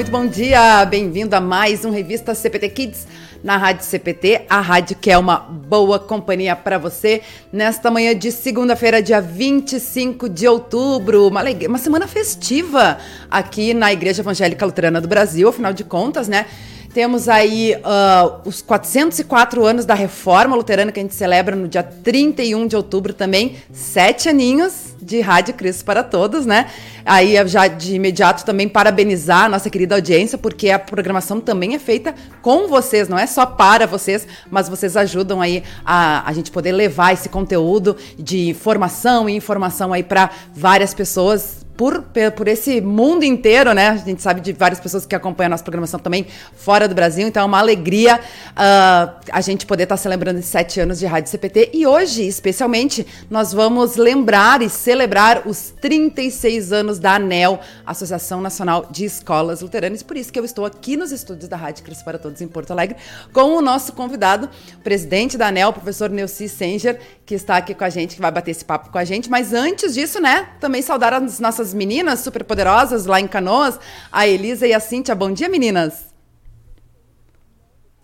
Muito bom dia! Bem-vindo a mais um Revista CPT Kids na Rádio CPT, a rádio que é uma boa companhia para você nesta manhã de segunda-feira, dia 25 de outubro. Uma, uma semana festiva aqui na Igreja Evangélica Luterana do Brasil, afinal de contas, né? Temos aí uh, os 404 anos da Reforma Luterana que a gente celebra no dia 31 de outubro também. Sete aninhos de Rádio Cristo para Todos, né? Aí já de imediato também parabenizar a nossa querida audiência, porque a programação também é feita com vocês, não é só para vocês, mas vocês ajudam aí a, a gente poder levar esse conteúdo de formação e informação aí para várias pessoas por, por esse mundo inteiro, né? A gente sabe de várias pessoas que acompanham a nossa programação também fora do Brasil, então é uma alegria uh, a gente poder estar celebrando esses sete anos de Rádio CPT. E hoje, especialmente, nós vamos lembrar e celebrar os 36 anos da ANEL, Associação Nacional de Escolas Luteranas. Por isso que eu estou aqui nos estúdios da Rádio Cristo para Todos em Porto Alegre, com o nosso convidado, presidente da ANEL, professor Neuci Senger, que está aqui com a gente, que vai bater esse papo com a gente. Mas antes disso, né, também saudar as nossas nossas meninas super poderosas lá em Canoas, a Elisa e a Cíntia. Bom dia, meninas!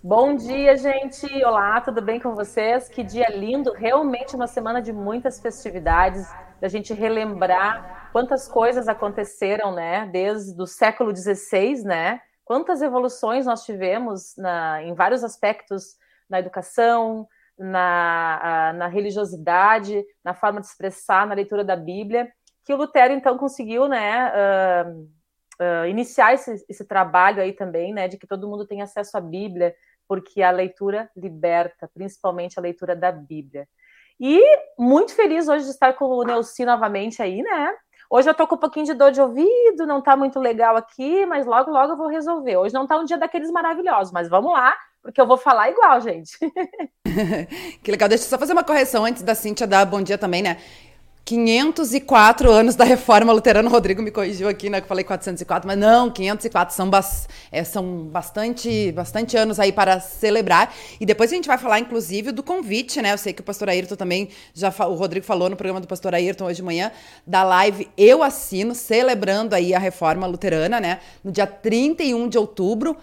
Bom dia, gente! Olá, tudo bem com vocês? Que dia lindo! Realmente uma semana de muitas festividades, da gente relembrar quantas coisas aconteceram, né? Desde o século XVI, né? Quantas evoluções nós tivemos na, em vários aspectos na educação, na, na religiosidade, na forma de expressar, na leitura da Bíblia que o Lutero então conseguiu, né, uh, uh, iniciar esse, esse, trabalho aí também, né, de que todo mundo tem acesso à Bíblia, porque a leitura liberta, principalmente a leitura da Bíblia. E muito feliz hoje de estar com o Neuci novamente aí, né? Hoje eu tô com um pouquinho de dor de ouvido, não tá muito legal aqui, mas logo, logo eu vou resolver. Hoje não tá um dia daqueles maravilhosos, mas vamos lá, porque eu vou falar igual, gente. que legal. Deixa eu só fazer uma correção antes da Cíntia dar bom dia também, né? 504 anos da reforma luterana. O Rodrigo me corrigiu aqui, né? Que eu falei 404, mas não, 504 são, bas, é, são bastante, bastante anos aí para celebrar. E depois a gente vai falar, inclusive, do convite, né? Eu sei que o pastor Ayrton também, já o Rodrigo falou no programa do pastor Ayrton hoje de manhã, da live Eu Assino, celebrando aí a reforma luterana, né? No dia 31 de outubro.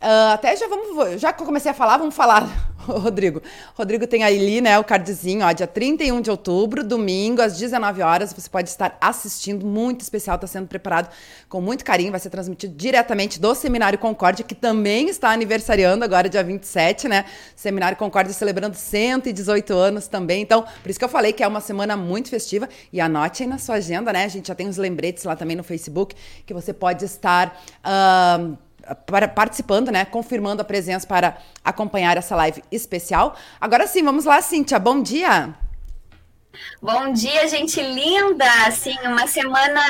Uh, até já vamos, já que eu comecei a falar, vamos falar, Rodrigo. Rodrigo tem ali, né, o cardzinho, ó, dia 31 de outubro, domingo, às 19 horas, você pode estar assistindo, muito especial, está sendo preparado com muito carinho, vai ser transmitido diretamente do Seminário Concórdia, que também está aniversariando agora, dia 27, né, Seminário Concórdia celebrando 118 anos também, então, por isso que eu falei que é uma semana muito festiva, e anote aí na sua agenda, né, a gente já tem os lembretes lá também no Facebook, que você pode estar... Uh, participando, né? Confirmando a presença para acompanhar essa live especial. Agora sim, vamos lá, Cíntia. Bom dia. Bom dia, gente linda! Assim, uma semana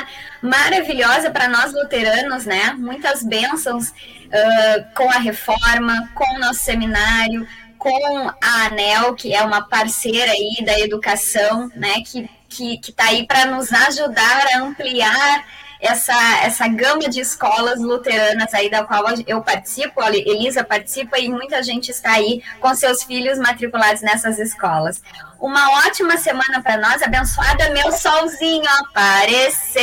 maravilhosa para nós luteranos, né? Muitas bênçãos uh, com a reforma, com o nosso seminário, com a ANEL, que é uma parceira aí da educação, né? Que, que, que tá aí para nos ajudar a ampliar essa, essa gama de escolas luteranas aí da qual eu participo, a Elisa participa e muita gente está aí com seus filhos matriculados nessas escolas. Uma ótima semana para nós, abençoada, meu solzinho apareceu,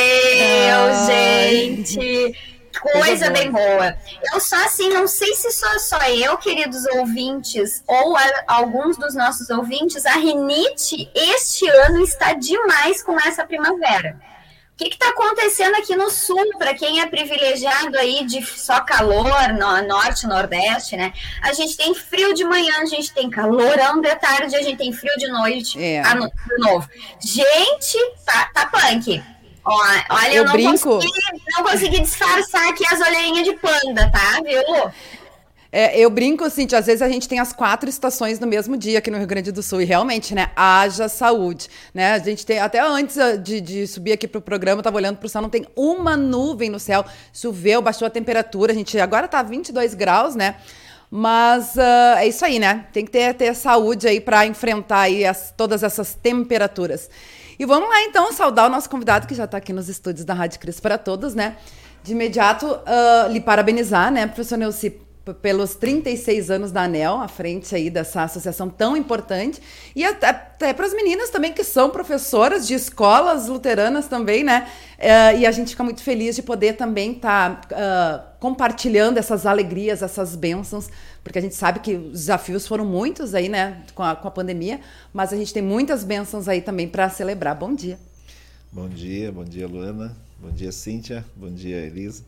gente coisa bem boa. Eu só assim, não sei se sou só eu, queridos ouvintes, ou a, alguns dos nossos ouvintes, a rinite este ano está demais com essa primavera. O que está acontecendo aqui no sul, para quem é privilegiado aí de só calor, no norte, nordeste, né? A gente tem frio de manhã, a gente tem calorão de tarde, a gente tem frio de noite, é. de novo. Gente, tá, tá punk. Ó, olha, eu, eu não, brinco. Consegui, não consegui disfarçar aqui as olheirinhas de panda, tá, viu? É, eu brinco, assim, às vezes a gente tem as quatro estações no mesmo dia aqui no Rio Grande do Sul, e realmente, né, haja saúde, né? A gente tem, até antes ah, de, de subir aqui pro programa, eu tava olhando pro céu, não tem uma nuvem no céu, choveu, baixou a temperatura, a gente agora tá 22 graus, né? Mas uh, é isso aí, né? Tem que ter, ter saúde aí para enfrentar aí as, todas essas temperaturas. E vamos lá, então, saudar o nosso convidado que já está aqui nos estúdios da Rádio Cris para Todos, né? De imediato, uh, lhe parabenizar, né, professor Neuci, pelos 36 anos da ANEL, à frente aí dessa associação tão importante, e até, até para as meninas também que são professoras de escolas luteranas também, né? Uh, e a gente fica muito feliz de poder também estar tá, uh, compartilhando essas alegrias, essas bênçãos, porque a gente sabe que os desafios foram muitos aí, né, com a, com a pandemia, mas a gente tem muitas bênçãos aí também para celebrar. Bom dia. Bom dia, bom dia, Luana. Bom dia, Cíntia. Bom dia, Elisa.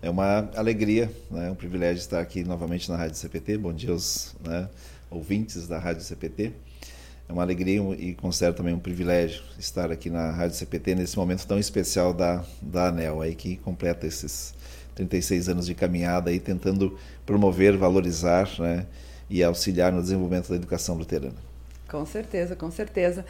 É uma alegria, né? um privilégio estar aqui novamente na Rádio CPT. Bom dia aos né, ouvintes da Rádio CPT. É uma alegria e considero também um privilégio estar aqui na Rádio CPT nesse momento tão especial da, da ANEL, aí, que completa esses 36 anos de caminhada aí, tentando promover, valorizar né, e auxiliar no desenvolvimento da educação luterana. Com certeza, com certeza.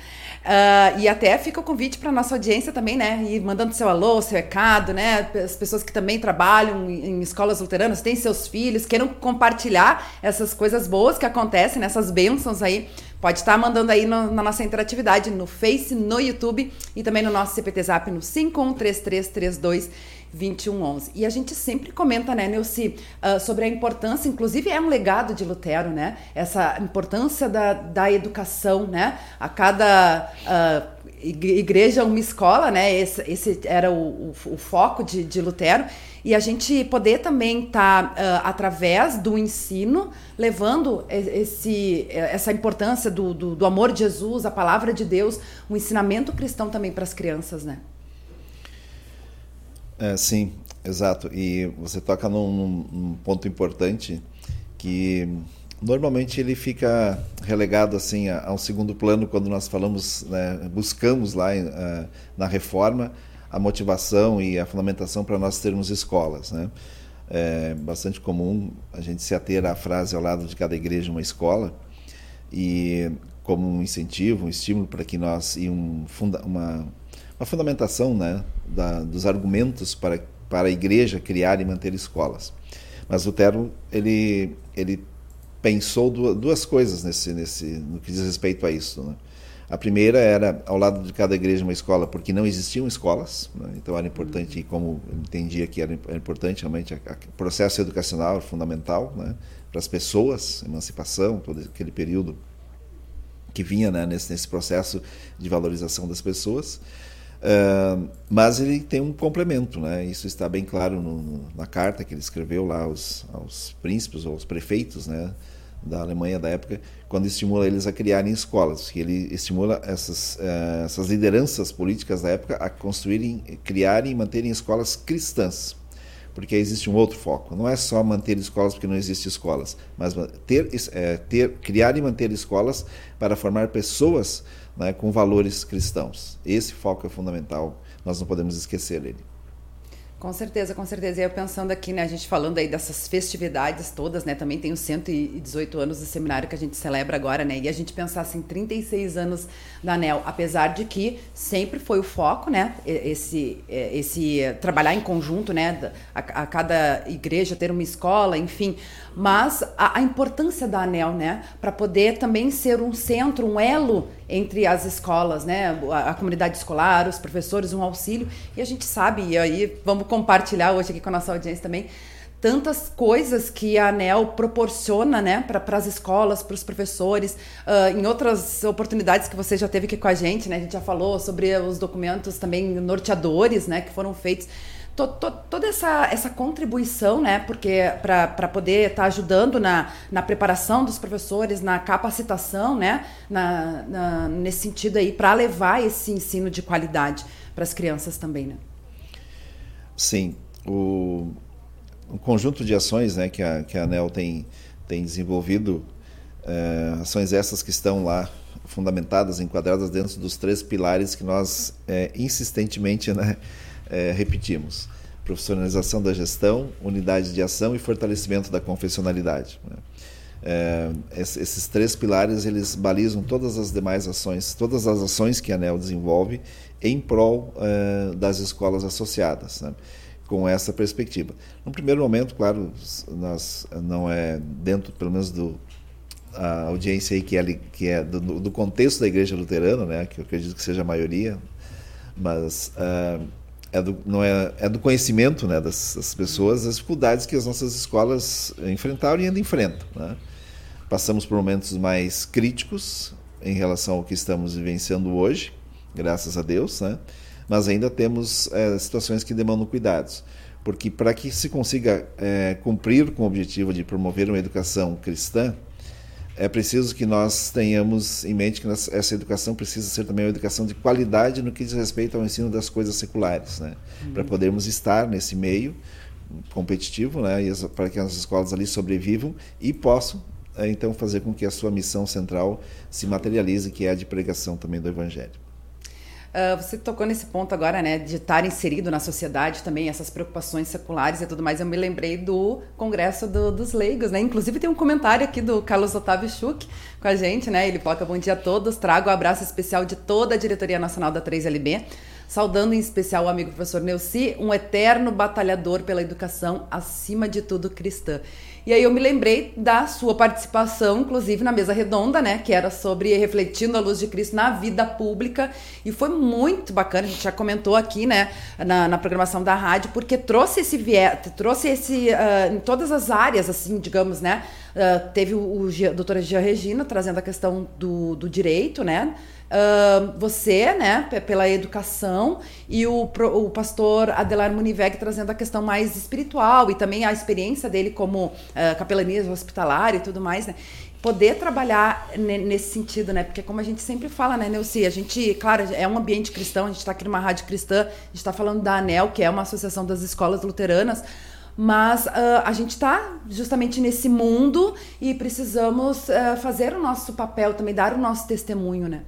Uh, e até fica o convite para nossa audiência também, né? E mandando seu alô, seu recado, né? As pessoas que também trabalham em escolas luteranas, têm seus filhos, queiram compartilhar essas coisas boas que acontecem, nessas bênçãos aí. Pode estar mandando aí no, na nossa interatividade no Face, no YouTube e também no nosso CPT Zap no 513332 2111. E a gente sempre comenta, né, Neuci, uh, sobre a importância, inclusive é um legado de Lutero, né? Essa importância da, da educação, né? A cada uh, igreja, uma escola, né? Esse, esse era o, o, o foco de, de, Lutero. E a gente poder também estar, tá, uh, através do ensino, levando esse, essa importância do, do, do amor de Jesus, a palavra de Deus, o ensinamento cristão também para as crianças, né? É, sim, exato. E você toca num, num, ponto importante que normalmente ele fica relegado assim a, a um segundo plano quando nós falamos, né, buscamos lá uh, na reforma a motivação e a fundamentação para nós termos escolas, né? É bastante comum a gente se ater à frase ao lado de cada igreja uma escola e como um incentivo, um estímulo para que nós e um uma uma fundamentação né, da, dos argumentos para, para a igreja criar e manter escolas. Mas Lutero ele, ele pensou duas coisas nesse, nesse, no que diz respeito a isso. Né? A primeira era ao lado de cada igreja uma escola, porque não existiam escolas, né? então era importante, como entendia que era importante realmente o processo educacional fundamental né? para as pessoas, emancipação, todo aquele período que vinha né? nesse, nesse processo de valorização das pessoas. Mas ele tem um complemento, né? isso está bem claro no, na carta que ele escreveu lá aos, aos príncipes ou aos prefeitos né, da Alemanha da época, quando estimula eles a criarem escolas, que ele estimula essas, uh, essas lideranças políticas da época a construírem, criarem e manterem escolas cristãs, porque existe um outro foco. Não é só manter escolas porque não existem escolas, mas ter, é, ter, criar e manter escolas para formar pessoas né, com valores cristãos. Esse foco é fundamental, nós não podemos esquecer dele. Com certeza, com certeza. E eu pensando aqui, né, a gente falando aí dessas festividades todas, né, também tem os 118 anos do seminário que a gente celebra agora, né, e a gente pensar assim, 36 anos da ANEL, apesar de que sempre foi o foco, né, esse, esse trabalhar em conjunto, né, a, a cada igreja ter uma escola, enfim, mas a, a importância da ANEL, né, para poder também ser um centro, um elo entre as escolas, né, a, a, comunidade escolar, os professores, um auxílio. E a gente sabe, e aí vamos compartilhar hoje aqui com a nossa audiência também, tantas coisas que a ANEL proporciona né, para as escolas, para os professores. Uh, em outras oportunidades que você já teve aqui com a gente, né, a gente já falou sobre os documentos também norteadores né, que foram feitos to, to, toda essa, essa contribuição, né? Porque para poder estar tá ajudando na, na preparação dos professores, na capacitação, né? Na, na nesse sentido aí, para levar esse ensino de qualidade para as crianças também, né? Sim. O, o conjunto de ações né, que, a, que a ANEL tem, tem desenvolvido, é, ações essas que estão lá fundamentadas, enquadradas dentro dos três pilares que nós é, insistentemente né, é, repetimos. profissionalização da gestão, unidade de ação e fortalecimento da confessionalidade. Né? É, esses três pilares eles balizam todas as demais ações, todas as ações que a ANEL desenvolve em prol é, das escolas associadas, né? com essa perspectiva. No primeiro momento, claro, nós não é dentro, pelo menos do a audiência aí que é, que é do, do contexto da igreja luterana, né, que eu acredito que seja a maioria, mas uh, é do, não é, é do conhecimento né, das, das, pessoas, das dificuldades que as nossas escolas enfrentaram e ainda enfrentam. Né? Passamos por momentos mais críticos em relação ao que estamos vivenciando hoje, graças a Deus, né? mas ainda temos é, situações que demandam cuidados. Porque para que se consiga é, cumprir com o objetivo de promover uma educação cristã, é preciso que nós tenhamos em mente que essa educação precisa ser também uma educação de qualidade no que diz respeito ao ensino das coisas seculares, né? Uhum. Para podermos estar nesse meio competitivo, né? E para que as escolas ali sobrevivam e possam é, então fazer com que a sua missão central se materialize, que é a de pregação também do Evangelho. Uh, você tocou nesse ponto agora, né, de estar inserido na sociedade também, essas preocupações seculares e tudo mais. Eu me lembrei do Congresso do, dos Leigos, né? Inclusive tem um comentário aqui do Carlos Otávio Schuch com a gente, né? Ele coloca bom dia a todos, trago um abraço especial de toda a diretoria nacional da 3LB, saudando em especial o amigo professor Neuci, um eterno batalhador pela educação, acima de tudo cristã. E aí eu me lembrei da sua participação, inclusive na mesa redonda, né, que era sobre refletindo a luz de Cristo na vida pública, e foi muito bacana, a gente já comentou aqui, né, na, na programação da rádio, porque trouxe esse viés, trouxe esse uh, em todas as áreas, assim, digamos, né, uh, teve o, o doutora Gia Regina trazendo a questão do, do direito, né, Uh, você, né, pela educação, e o, o pastor Adelar Muniveg trazendo a questão mais espiritual e também a experiência dele como uh, capelania hospitalar e tudo mais, né? Poder trabalhar nesse sentido, né? Porque como a gente sempre fala, né, Neuci, a gente, claro, é um ambiente cristão, a gente está aqui numa rádio cristã, a gente está falando da ANEL, que é uma associação das escolas luteranas, mas uh, a gente está justamente nesse mundo e precisamos uh, fazer o nosso papel também, dar o nosso testemunho, né?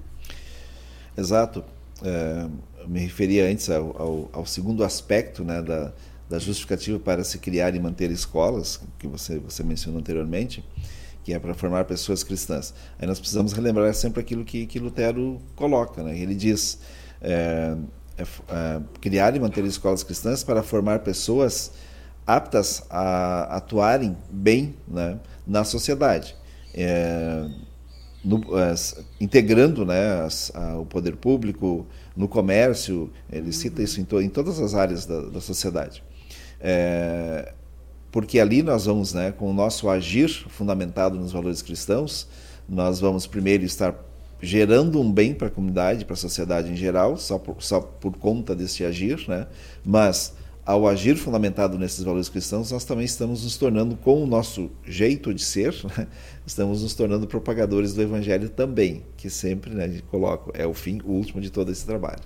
Exato. É, me referia antes ao, ao, ao, segundo aspecto né, da, da justificativa para se criar e manter escolas, que você, você mencionou anteriormente, que é para formar pessoas cristãs. Aí nós precisamos relembrar sempre aquilo que, que Lutero coloca. Né? Ele diz: é, é, é, criar e manter escolas cristãs para formar pessoas aptas a atuarem bem né, na sociedade. No, as, integrando né, as, a, o poder público no comércio, ele cita isso em, to, em todas as áreas da, da sociedade. É, porque ali nós vamos, né, com o nosso agir fundamentado nos valores cristãos, nós vamos primeiro estar gerando um bem para a comunidade, para a sociedade em geral, só por, só por conta desse agir, né? mas ao agir fundamentado nesses valores cristãos, nós também estamos nos tornando, com o nosso jeito de ser, né, estamos nos tornando propagadores do Evangelho também, que sempre né, coloco, é o fim, o último de todo esse trabalho.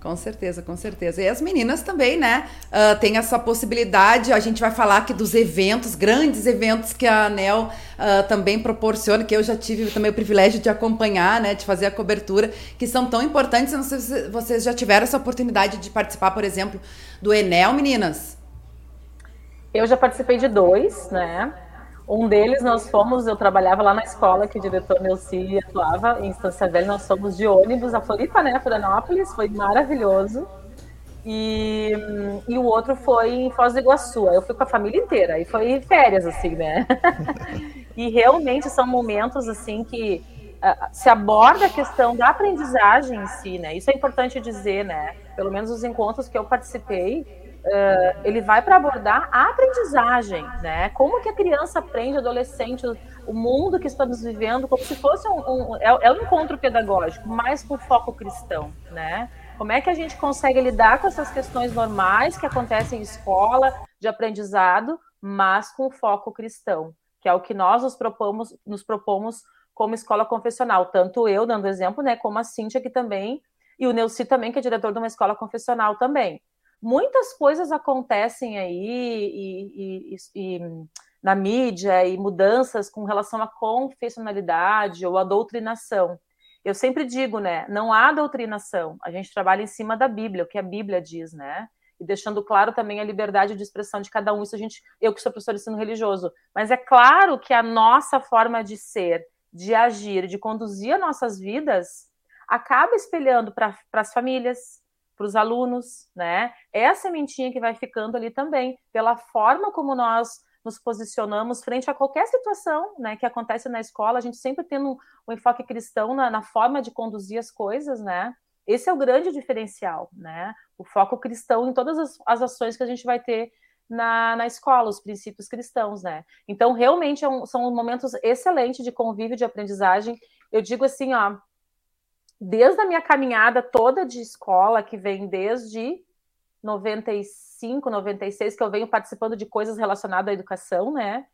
Com certeza, com certeza. E as meninas também, né? Uh, tem essa possibilidade. A gente vai falar aqui dos eventos, grandes eventos que a ANEL uh, também proporciona, que eu já tive também o privilégio de acompanhar, né? De fazer a cobertura, que são tão importantes. não sei se vocês já tiveram essa oportunidade de participar, por exemplo, do Enel, meninas. Eu já participei de dois, né? Um deles nós fomos, eu trabalhava lá na escola que o diretor Nelci atuava em Estância Velha, nós fomos de ônibus a Floripa, né, Florianópolis, foi maravilhoso. E, e o outro foi em Foz do Iguaçu, eu fui com a família inteira, e foi férias, assim, né? e realmente são momentos, assim, que uh, se aborda a questão da aprendizagem em si, né? Isso é importante dizer, né? Pelo menos os encontros que eu participei, uh, ele vai para abordar a aprendizagem, né? Como que a criança aprende, adolescente, o mundo que estamos vivendo, como se fosse um, um é, é um encontro pedagógico, mas com foco cristão, né? Como é que a gente consegue lidar com essas questões normais que acontecem em escola, de aprendizado, mas com foco cristão, que é o que nós nos propomos, nos propomos como escola confessional. Tanto eu, dando exemplo, né, como a Cíntia, que também, e o Neuci também, que é diretor de uma escola confessional também muitas coisas acontecem aí e, e, e, na mídia e mudanças com relação à confessionalidade ou à doutrinação. Eu sempre digo, né? Não há doutrinação. A gente trabalha em cima da Bíblia, o que a Bíblia diz, né? e deixando claro também a liberdade de expressão de cada um. Isso a gente, eu que sou professor de ensino religioso, mas é claro que a nossa forma de ser, de agir, de conduzir as nossas vidas acaba espelhando para as famílias, para os alunos, né? É a sementinha que vai ficando ali também, pela forma como nós nos posicionamos frente a qualquer situação né, que acontece na escola, a gente sempre tendo um, um enfoque cristão na, na, forma de conduzir as coisas, né? Esse é o grande diferencial, né? O foco cristão em todas as, as ações que a gente vai ter na, na escola, os princípios cristãos, né? Então, realmente é um, são momentos excelentes de convívio, de aprendizagem. Eu digo assim, ó, desde a minha caminhada toda de escola, que vem desde 95, 96, que eu venho participando de coisas relacionadas à educação, né?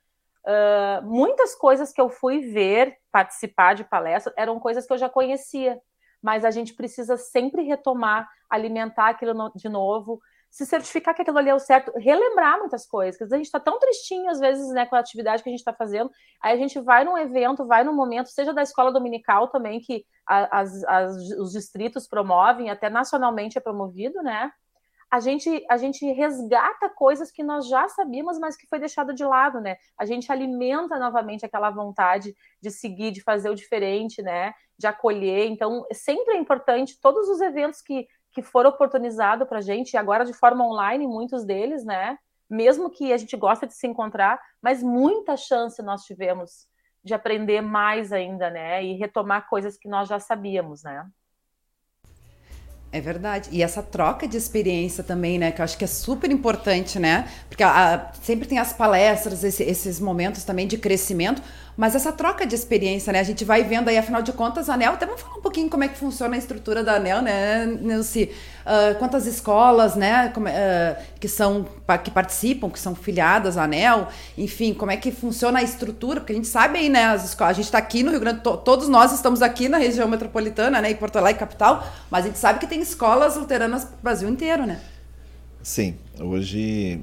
Uh, muitas coisas que eu fui ver, participar de palestras, eram coisas que eu já conhecia, mas a gente precisa sempre retomar, alimentar aquilo no, de novo, se certificar que aquilo ali é o certo, relembrar muitas coisas, porque a gente está tão tristinho às vezes né, com a atividade que a gente está fazendo, aí a gente vai num evento, vai num momento, seja da escola dominical também, que as, as, os distritos promovem, até nacionalmente é promovido, né? A gente, a gente resgata coisas que nós já sabíamos, mas que foi deixado de lado, né? A gente alimenta novamente aquela vontade de seguir, de fazer o diferente, né? De acolher. Então, sempre é importante todos os eventos que, que foram oportunizados para a gente, agora de forma online, muitos deles, né? Mesmo que a gente gosta de se encontrar, mas muita chance nós tivemos de aprender mais ainda, né? E retomar coisas que nós já sabíamos, né? É verdade. E essa troca de experiência também, né? Que eu acho que é super importante, né? Porque a, sempre tem as palestras, esse, esses momentos também de crescimento, mas essa troca de experiência, né? A gente vai vendo aí, afinal de contas, a ANEL, até vamos falar um pouquinho como é que funciona a estrutura da ANEL, né, Nilce? Uh, quantas escolas, né, como, uh, que são, que participam, que são filiadas à ANEL, enfim, como é que funciona a estrutura, porque a gente sabe aí, né, as escolas, a gente está aqui no Rio Grande, to, todos nós estamos aqui na região metropolitana, né, em Porto Alegre, capital, mas a gente sabe que tem escolas luteranas no Brasil inteiro, né? Sim, hoje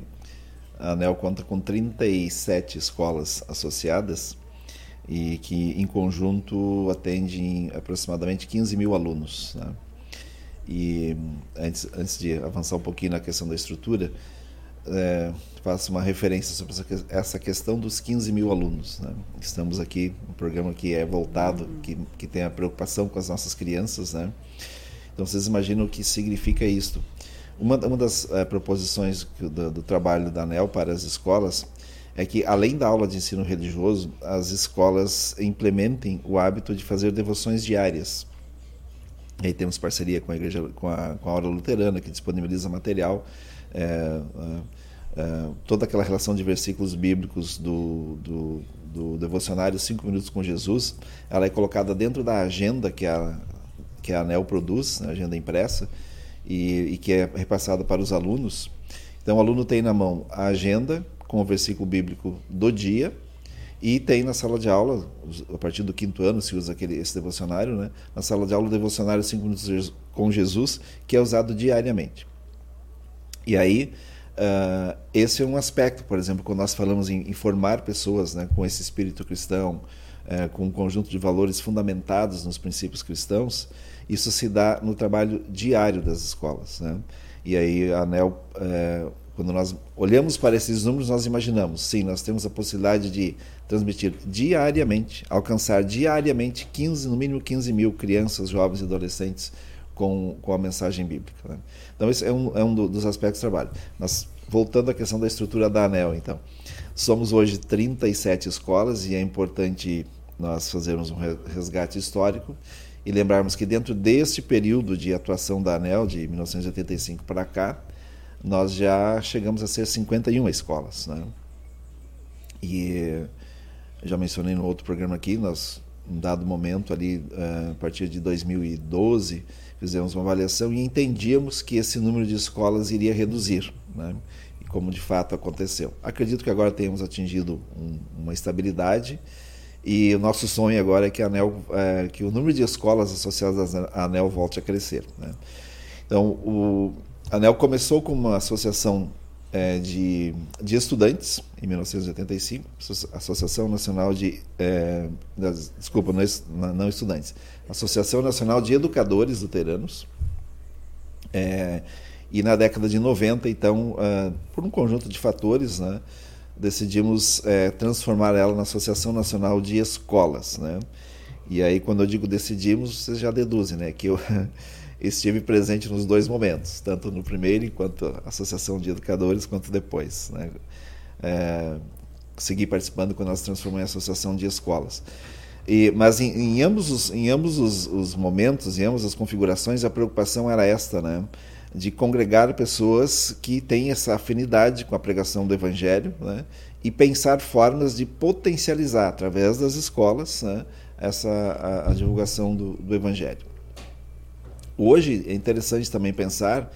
a ANEL conta com 37 escolas associadas, e que em conjunto atendem aproximadamente 15 mil alunos. Né? E antes, antes de avançar um pouquinho na questão da estrutura, é, faço uma referência sobre essa questão dos 15 mil alunos. Né? Estamos aqui, um programa que é voltado, uhum. que, que tem a preocupação com as nossas crianças. Né? Então vocês imaginam o que significa isto. Uma, uma das é, proposições do, do trabalho da ANEL para as escolas é que, além da aula de ensino religioso, as escolas implementem o hábito de fazer devoções diárias. E aí temos parceria com a igreja, com a, com a Aula Luterana, que disponibiliza material, é, é, é, toda aquela relação de versículos bíblicos do, do, do devocionário Cinco Minutos com Jesus, ela é colocada dentro da agenda que a, que a ANEL produz, a né, agenda impressa, e, e que é repassada para os alunos. Então, o aluno tem na mão a agenda, com o versículo bíblico do dia. E tem na sala de aula, a partir do quinto ano se usa aquele, esse devocionário, né? na sala de aula o devocionário 5 minutos com Jesus, que é usado diariamente. E aí, uh, esse é um aspecto, por exemplo, quando nós falamos em, em formar pessoas né, com esse espírito cristão, uh, com um conjunto de valores fundamentados nos princípios cristãos, isso se dá no trabalho diário das escolas. Né? E aí a ANEL uh, quando nós olhamos para esses números, nós imaginamos, sim, nós temos a possibilidade de transmitir diariamente, alcançar diariamente 15, no mínimo 15 mil crianças, jovens e adolescentes com, com a mensagem bíblica. Né? Então, esse é um, é um dos aspectos do trabalho. Nós, voltando à questão da estrutura da ANEL, então, somos hoje 37 escolas e é importante nós fazermos um resgate histórico e lembrarmos que dentro deste período de atuação da ANEL, de 1985 para cá, nós já chegamos a ser 51 escolas. Né? E já mencionei no outro programa aqui, nós, em dado momento ali, eh, a partir de 2012, fizemos uma avaliação e entendíamos que esse número de escolas iria reduzir, né? e como de fato aconteceu. Acredito que agora tenhamos atingido um, uma estabilidade e o nosso sonho agora é que, a ANEL, é, que o número de escolas associadas à ANEL volte a crescer. Né? Então, o, a ANEL começou com uma associação é, de, de estudantes, em 1985, Associação Nacional de. É, das, desculpa, não, não, estudantes, Associação Nacional de Educadores Luteranos. É, E na década de 90, então, uh, por um conjunto de fatores, né, decidimos é, transformar ela na Associação Nacional de Escolas. Né? E aí, quando eu digo decidimos, vocês já deduzem né, que eu estive presente nos dois momentos, tanto no primeiro, enquanto Associação de Educadores, quanto depois. Né? É, segui participando quando nós transformamos em Associação de Escolas. E, mas em, em, ambos, os, em ambos os, os, momentos, em ambas as configurações, a preocupação era esta, né? de congregar pessoas que têm essa afinidade com a pregação do Evangelho né? e pensar formas de potencializar, através das escolas, né? essa, a, a divulgação do, do, Evangelho. Hoje é interessante também pensar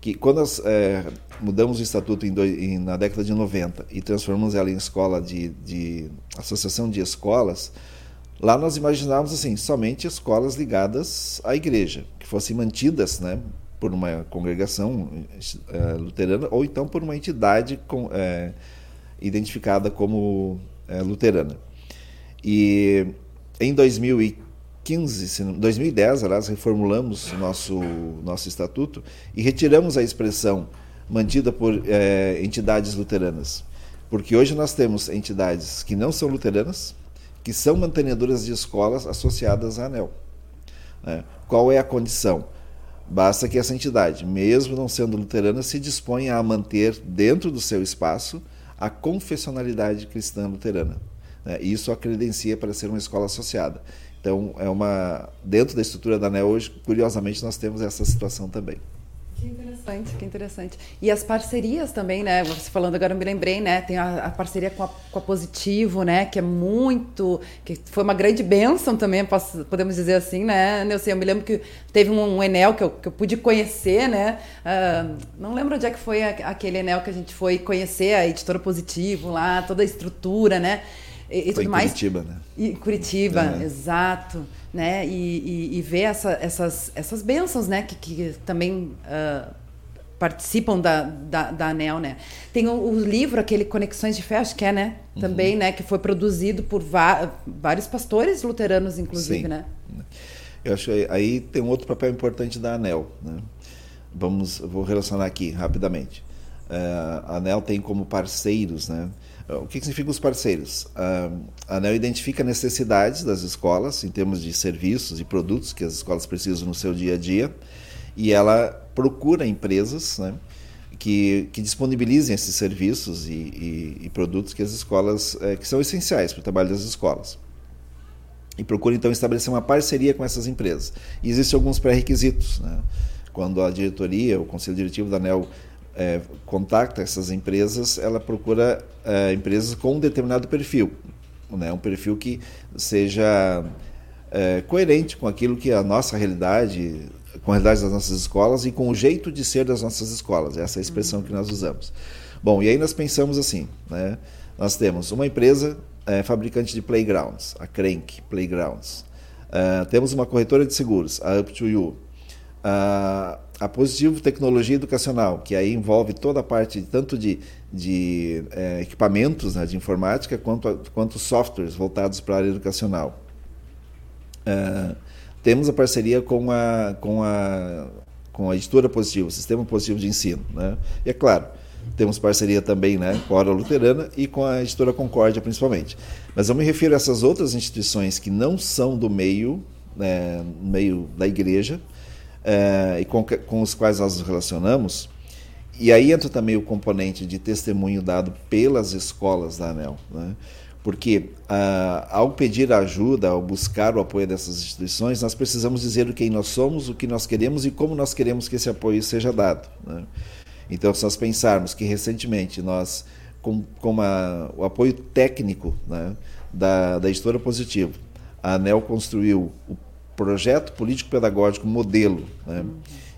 que quando nós é, mudamos o estatuto em, em, na década de 90 e transformamos ela em escola de, de associação de escolas, lá nós imaginávamos assim somente escolas ligadas à igreja que fossem mantidas, né, por uma congregação é, luterana ou então por uma entidade com, é, identificada como é, luterana. E em 2015, 2010, aliás, reformulamos nosso nosso estatuto e retiramos a expressão mantida por é, entidades luteranas, porque hoje nós temos entidades que não são luteranas, que são mantenedoras de escolas associadas à ANEL. Né? Qual é a condição? Basta que essa entidade, mesmo não sendo luterana, se disponha a manter dentro do seu espaço a confessionalidade cristã luterana. Né? Isso a credencia para ser uma escola associada. Então, é uma dentro da estrutura da ANEL hoje, curiosamente, nós temos essa situação também. Que interessante, que interessante. E as parcerias também, né? Você falando agora, eu me lembrei, né? Tem a, a parceria com a, com a, Positivo, né? Que é muito. que foi uma grande bênção também, posso, podemos dizer assim, né? Eu, sei, eu me lembro que teve um, um Enel que eu, que eu pude conhecer, né? Uh, não lembro onde é que foi aquele Enel que a gente foi conhecer, a editora Positivo lá, toda a estrutura, né? E, e tudo mais. Curitiba, né? E Curitiba, é. exato né? E, e, ver essa, essas, essas bênçãos, né? Que, que também uh, participam da, da, da, ANEL, né? Tem o, o, livro, aquele Conexões de Fé, acho que é, né? Uhum. Também, né? Que foi produzido por vários pastores luteranos, inclusive, Sim. né? Eu acho que aí tem um outro papel importante da ANEL, né? Vamos, vou relacionar aqui rapidamente. Uh, a ANEL tem como parceiros, né? O que significa os parceiros? A ANEL identifica necessidades das escolas em termos de serviços e produtos que as escolas precisam no seu dia a dia e ela procura empresas né, que, que disponibilizem esses serviços e, e, e produtos que as escolas é, que são essenciais para o trabalho das escolas e procura então estabelecer uma parceria com essas empresas. E existem alguns pré-requisitos. Né? Quando a diretoria, o conselho diretivo da ANEL é, contacta essas empresas, ela procura é, empresas com um determinado perfil, né? um perfil que seja é, coerente com aquilo que é a nossa realidade, com a realidade das nossas escolas e com o jeito de ser das nossas escolas. Essa é a expressão que nós usamos. Bom, e aí nós pensamos assim, né? Nós temos uma empresa é, fabricante de playgrounds, a Crank Playgrounds. Uh, temos uma corretora de seguros, a Up to You. Uh, a Positivo Tecnologia Educacional, que aí envolve toda a parte tanto de, de é, equipamentos né, de informática quanto, quanto softwares voltados para a área educacional. É, temos a parceria com a, com a, com a editora Positivo, Sistema Positivo de Ensino. Né? E é claro, temos parceria também né, com a Hora Luterana e com a editora Concórdia, principalmente. Mas eu me refiro a essas outras instituições que não são do meio, né, meio da igreja, é, e com, com os quais nós nos relacionamos. E aí entra também o componente de testemunho dado pelas escolas da ANEL. Né? Porque ah, ao pedir ajuda, ao buscar o apoio dessas instituições, nós precisamos dizer o quem nós somos, o que nós queremos e como nós queremos que esse apoio seja dado. Né? Então, se nós pensarmos que recentemente nós, com, com a, o apoio técnico né, da, da editora Positivo, a ANEL construiu o projeto político-pedagógico modelo né,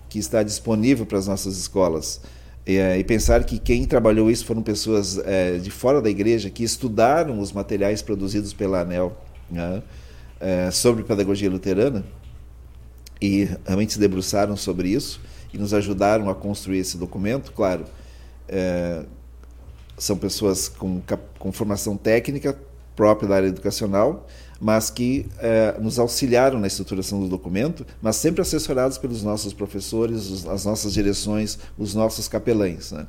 que está disponível para as nossas escolas. E, é, e, pensar que quem trabalhou isso foram pessoas é, de fora da igreja que estudaram os materiais produzidos pela ANEL né, é, sobre pedagogia luterana e realmente se debruçaram sobre isso e nos ajudaram a construir esse documento. Claro, é, são pessoas com, com formação técnica própria da área educacional, mas que é, nos auxiliaram na estruturação do documento, mas sempre assessorados pelos nossos professores, os, as nossas direções, os nossos capelães. Né?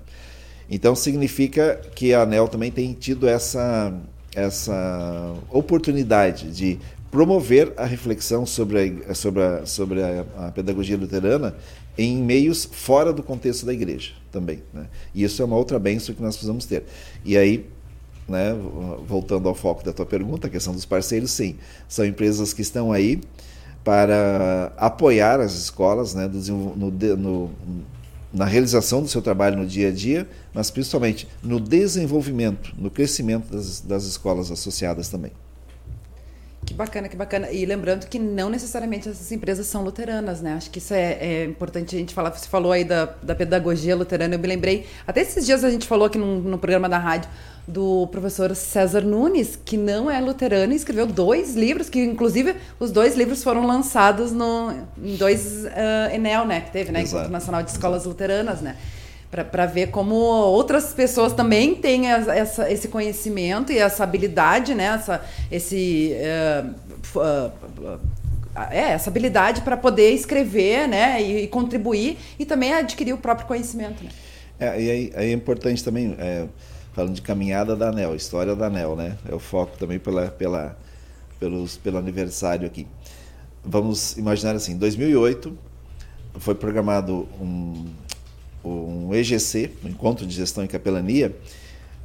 Então significa que a ANEL também tem tido essa, essa oportunidade de promover a reflexão sobre a, sobre a, sobre a, a pedagogia luterana em meios fora do contexto da igreja também. Né? E isso é uma outra benção que nós precisamos ter. E aí, né, voltando ao foco da tua pergunta, a questão dos parceiros, sim, são empresas que estão aí para apoiar as escolas né, no, no, na realização do seu trabalho no dia a dia, mas principalmente no desenvolvimento, no crescimento das, das escolas associadas também. Que bacana, que bacana. E lembrando que não necessariamente essas empresas são luteranas, né? Acho que isso é, é, importante a gente falar. Você falou aí da, da pedagogia luterana, eu me lembrei. Até esses dias a gente falou aqui no, no programa da rádio do professor César Nunes, que não é luterano e escreveu dois livros, que inclusive os dois livros foram lançados no, em dois uh, Enel, né? Que teve, né? Exato. Encontro Nacional de Escolas Luteranas, né? Para ver como outras pessoas também têm essa, esse conhecimento e essa habilidade, né? Essa, esse, uh, uh, é, essa habilidade para poder escrever né? E, e, contribuir e também adquirir o próprio conhecimento. Né? É, e aí, aí é importante também, é, falando de caminhada da ANEL, história da ANEL, né? É o foco também pela, pela, pelos, pelo aniversário aqui. Vamos imaginar assim, em 2008 foi programado um um EGC, um Encontro de Gestão e Capelania,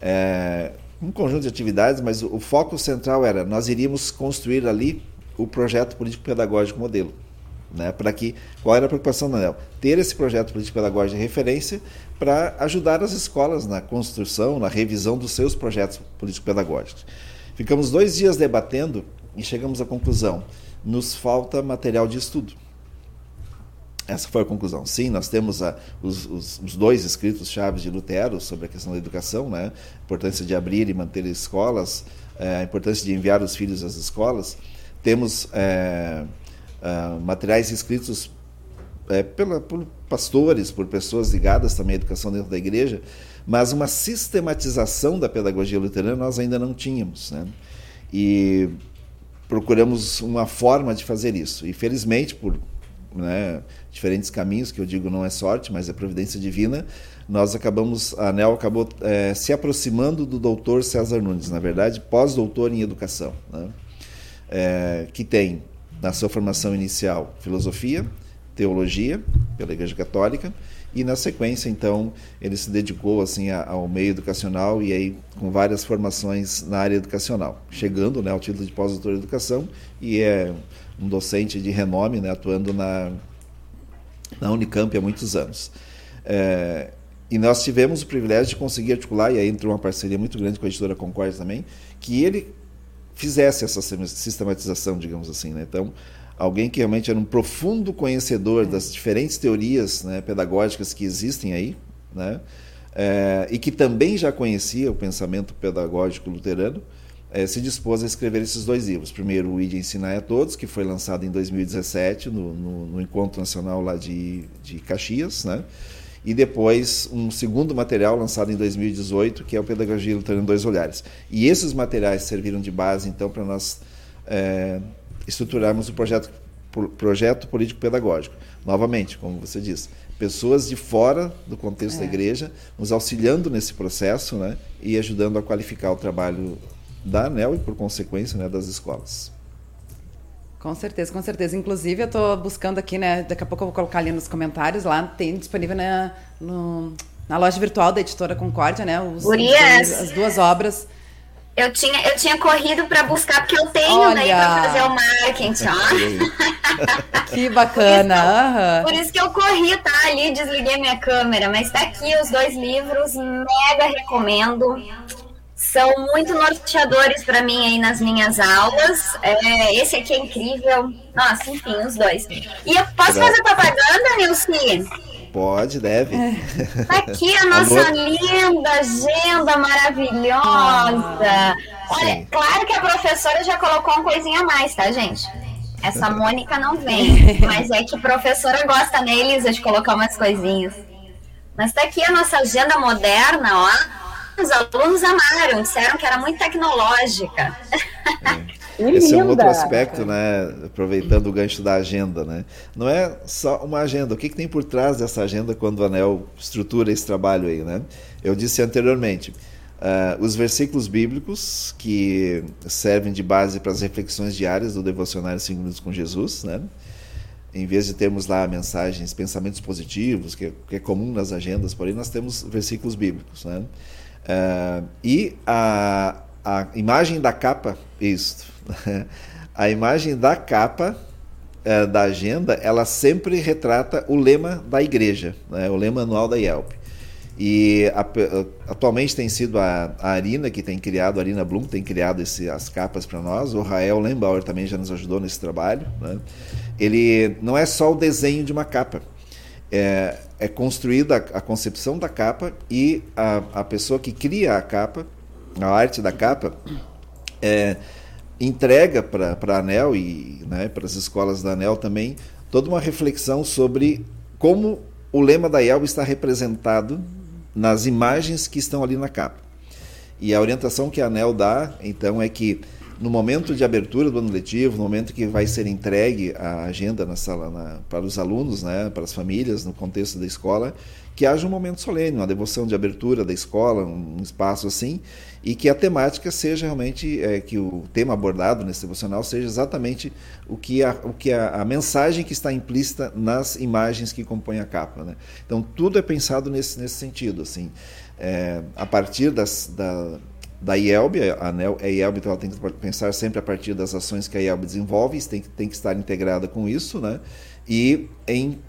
é, um conjunto de atividades, mas o, foco central era nós iríamos construir ali o projeto político-pedagógico modelo. Né, para que qual era a preocupação da ANEL? Ter esse projeto político-pedagógico de referência para ajudar as escolas na construção, na revisão dos seus projetos político-pedagógicos. Ficamos dois dias debatendo e chegamos à conclusão: nos falta material de estudo. Essa foi a conclusão. Sim, nós temos a, os, os, os, dois escritos chaves de Lutero sobre a questão da educação, né? a importância de abrir e manter escolas, é, a importância de enviar os filhos às escolas. Temos é, é, materiais escritos é, pela, por pastores, por pessoas ligadas também à educação dentro da igreja, mas uma sistematização da pedagogia luterana nós ainda não tínhamos. Né? E procuramos uma forma de fazer isso. E felizmente, por né, diferentes caminhos, que eu digo não é sorte, mas é providência divina, nós acabamos, a ANEL acabou é, se aproximando do doutor César Nunes, na verdade, pós-doutor em educação, né, é, que tem na sua formação inicial filosofia, teologia, pela Igreja Católica, e na sequência, então, ele se dedicou assim ao meio educacional e aí com várias formações na área educacional, chegando né, ao título de pós-doutor em educação e é um docente de renome, né, atuando na, na Unicamp há muitos anos. É, e nós tivemos o privilégio de conseguir articular, e aí entrou uma parceria muito grande com a editora Concorde também, que ele fizesse essa sistematização, digamos assim. Né? Então, alguém que realmente era um profundo conhecedor das diferentes teorias né, pedagógicas que existem aí, né? É, e que também já conhecia o pensamento pedagógico luterano, é, se dispôs a escrever esses dois livros. Primeiro, o ID Ensinar a Todos, que foi lançado em 2017 no, no, no Encontro Nacional lá de, de Caxias, né? e depois um segundo material lançado em 2018, que é o Pedagogia Luterana em Dois Olhares. E esses materiais serviram de base, então, para nós é, estruturarmos o projeto, projeto político-pedagógico. Novamente, como você disse, pessoas de fora do contexto é. da igreja nos auxiliando nesse processo né, e ajudando a qualificar o trabalho da ANEL e, por consequência, né, das escolas. Com certeza, com certeza. Inclusive, eu estou buscando aqui, né? Daqui a pouco eu vou colocar ali nos comentários. Lá tem disponível na, no, na loja virtual da editora Concórdia, né? Os, Urias. as duas obras. Eu tinha, eu tinha corrido para buscar, porque eu tenho Olha. daí para fazer o marketing, ó. que bacana. Por isso, que, por isso, que, eu corri, tá? Ali, desliguei minha câmera. Mas está aqui os dois livros, mega recomendo são muito norteadores para mim aí nas minhas aulas. É, esse aqui é incrível. Nossa, enfim, os dois. E eu posso fazer propaganda, Nilce? Pode, deve. Tá aqui a nossa Alô? linda agenda maravilhosa. Ah, Olha, sim. claro que a professora já colocou uma coisinha a mais, tá, gente? Essa Mônica não vem, mas é que a professora gosta, né, Elisa, de colocar umas coisinhas. Mas tá aqui a nossa agenda moderna, ó os alunos amaram, disseram que era muito tecnológica. É. Esse é um outro aspecto, né? Aproveitando o gancho da agenda, né? Não é só uma agenda. O que, que tem por trás dessa agenda quando o Anel estrutura esse trabalho aí, né? Eu disse anteriormente, uh, os versículos bíblicos que servem de base para as reflexões diárias do devocionário 5 minutos com Jesus, né? Em vez de termos lá mensagens, pensamentos positivos, que, que é comum nas agendas, porém nós temos versículos bíblicos, né? Uh, e a, a imagem da capa, isso, a imagem da capa uh, da agenda, ela sempre retrata o lema da igreja, né? o lema anual da IELP. E a, atualmente tem sido a, a, Arina que tem criado, a Arina Blum tem criado esse, as capas para nós. O Rael Lembauer também já nos ajudou nesse trabalho. Né? Ele não é só o desenho de uma capa, é, é construída a, a, concepção da capa e a, a pessoa que cria a capa, a arte da capa, é, entrega para a ANEL e né, para as escolas da ANEL também toda uma reflexão sobre como o lema da IELB está representado nas imagens que estão ali na capa. E a orientação que a ANEL dá, então, é que no momento de abertura do ano letivo, no momento que vai ser entregue a agenda na sala na, para os alunos, né, para as famílias, no contexto da escola, que haja um momento solene, uma devoção de abertura da escola, um espaço assim, e que a temática seja realmente, é, que o tema abordado nesse devocional seja exatamente o que, a, o que a, a mensagem que está implícita nas imagens que compõem a capa. Né? Então, tudo é pensado nesse, nesse sentido, assim, é, a partir das, da, da IELB, a ANEL é IELB, então ela tem que pensar sempre a partir das ações que a IELB desenvolve, tem que, tem que estar integrada com isso, né? e em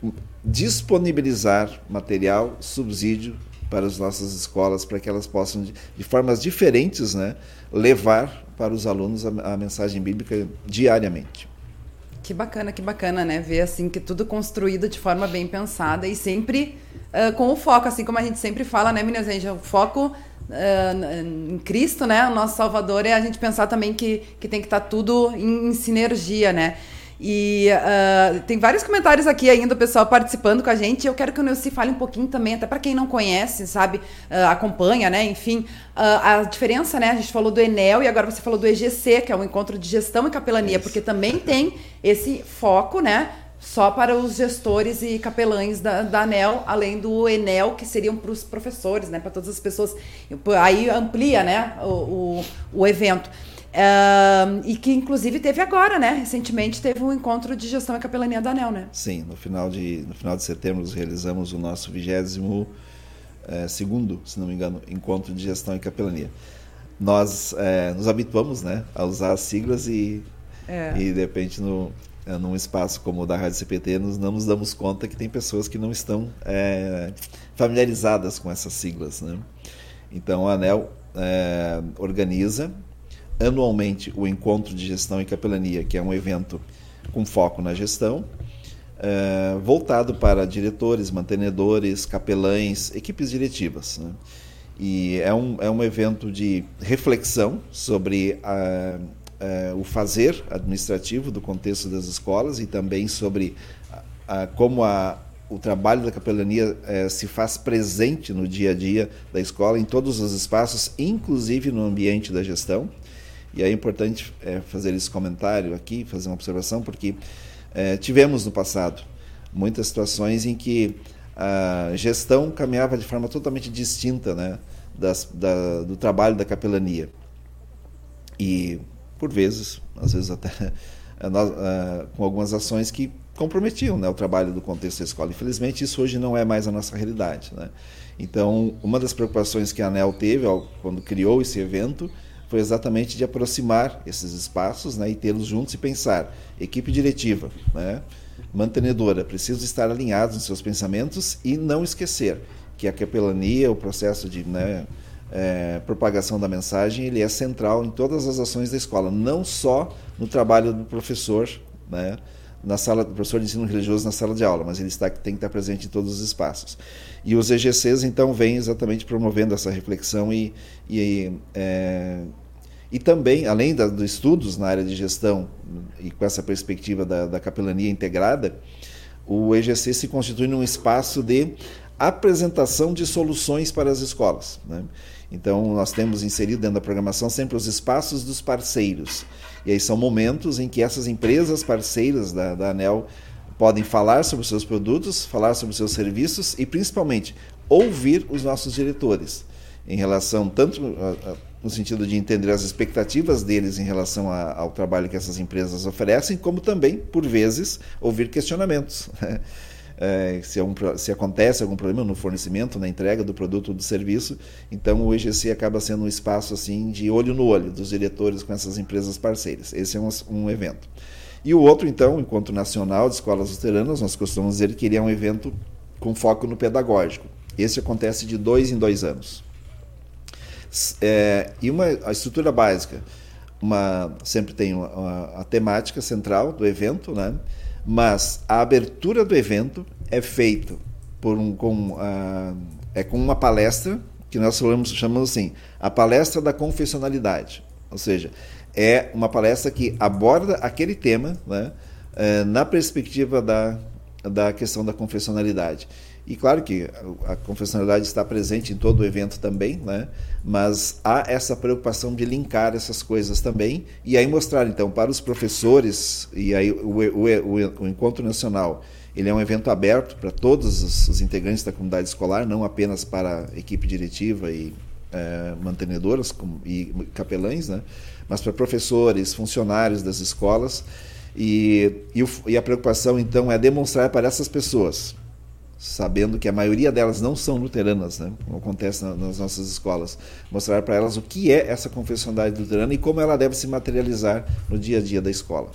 disponibilizar material, subsídio para as nossas escolas, para que elas possam, de, formas diferentes, né, levar para os alunos a, a mensagem bíblica diariamente. Que bacana, que bacana, né? Ver assim que tudo construído de forma bem pensada e sempre uh, com o foco, assim como a gente sempre fala, né, meninas? O foco uh, em Cristo, né? O nosso Salvador é a gente pensar também que, que tem que estar tá tudo em, em, sinergia, né? E uh, tem vários comentários aqui ainda, o pessoal participando com a gente. Eu quero que o Neuci fale um pouquinho também, até para quem não conhece, sabe, uh, acompanha, né? Enfim, a diferença, né? A gente falou do Enel e agora você falou do EGC, que é o Encontro de Gestão e Capelania, porque também tem esse foco, né? Só para os gestores e capelães da, da ANEL, além do Enel, que seriam para os professores, né, para todas as pessoas. Aí amplia né, o, o, o evento. Uh, e que inclusive teve agora, né? Recentemente teve um encontro de gestão e capelania da ANEL, né? Sim, no final de, no final de setembro nós realizamos o nosso vigésimo é, segundo, se não me engano, encontro de gestão e capelania. Nós é, nos habituamos né, a usar as siglas e, é. e de repente no, é, num espaço como o da Rádio CPT, nós não nos damos conta que tem pessoas que não estão é, familiarizadas com essas siglas. Né? Então, a ANEL é, organiza anualmente o Encontro de Gestão e Capelania, que é um evento com foco na gestão, é, voltado para diretores, mantenedores, capelães, equipes diretivas. Né? E é um, é um evento de reflexão sobre a eh, o fazer administrativo do contexto das escolas e também sobre como a, o trabalho da capelania eh, se faz presente no dia a dia da escola, em todos os espaços, inclusive no ambiente da gestão. E é importante eh, fazer esse comentário aqui, fazer uma observação, porque tivemos no passado muitas situações em que a gestão caminhava de forma totalmente distinta né, das, da, do trabalho da capelania. E por vezes, às vezes até uh, com algumas ações que comprometiam né, o trabalho do contexto da escola. Infelizmente, isso hoje não é mais a nossa realidade. Né? Então, uma das preocupações que a ANEL teve quando criou esse evento foi exatamente de aproximar esses espaços né, e tê-los juntos e pensar, equipe diretiva, né, mantenedora, precisam estar alinhados nos seus pensamentos e não esquecer que a capelania, o processo de né, é, propagação da mensagem ele é central em todas as ações da escola, não só no trabalho do professor, né, na sala do professor de ensino religioso na sala de aula, mas ele está, tem que estar presente em todos os espaços. E os EGCs então vêm exatamente promovendo essa reflexão e, e, é, e também, além dos do estudos na área de gestão e com essa perspectiva da, da capelania integrada, o EGC se constitui num espaço de apresentação de soluções para as escolas. Né? Então, nós temos inserido dentro da programação sempre os espaços dos parceiros. E aí são momentos em que essas empresas parceiras da, da ANEL podem falar sobre seus produtos, falar sobre seus serviços e, principalmente, ouvir os nossos diretores em relação tanto a, a, no sentido de entender as expectativas deles em relação a, ao trabalho que essas empresas oferecem, como também, por vezes, ouvir questionamentos. É, se, é se, acontece algum problema no fornecimento, na entrega do produto ou do serviço, então o EGC acaba sendo um espaço assim de olho no olho dos diretores com essas empresas parceiras. Esse é um, um evento. E o outro, então, o Encontro Nacional de Escolas Luteranas, nós costumamos dizer que ele é um evento com foco no pedagógico. Esse acontece de dois em dois anos. É, e uma a estrutura básica, uma, sempre tem uma, a temática central do evento, né? Mas a abertura do evento é feita por um, com, uh, é com uma palestra que nós chamamos, chamamos assim, a palestra da confessionalidade. Ou seja, é uma palestra que aborda aquele tema né, uh, na perspectiva da, da questão da confessionalidade. E claro que a confessionalidade está presente em todo o evento também, né? mas há essa preocupação de linkar essas coisas também e aí mostrar então para os professores e aí o, o, o, o encontro nacional ele é um evento aberto para todos os, os, integrantes da comunidade escolar não apenas para a equipe diretiva e é, mantenedoras e capelães né mas para professores funcionários das escolas e, e, e a preocupação então é demonstrar para essas pessoas sabendo que a maioria delas não são luteranas, né? como acontece nas nossas escolas. Mostrar para elas o que é essa confessionalidade luterana e como ela deve se materializar no dia a dia da escola.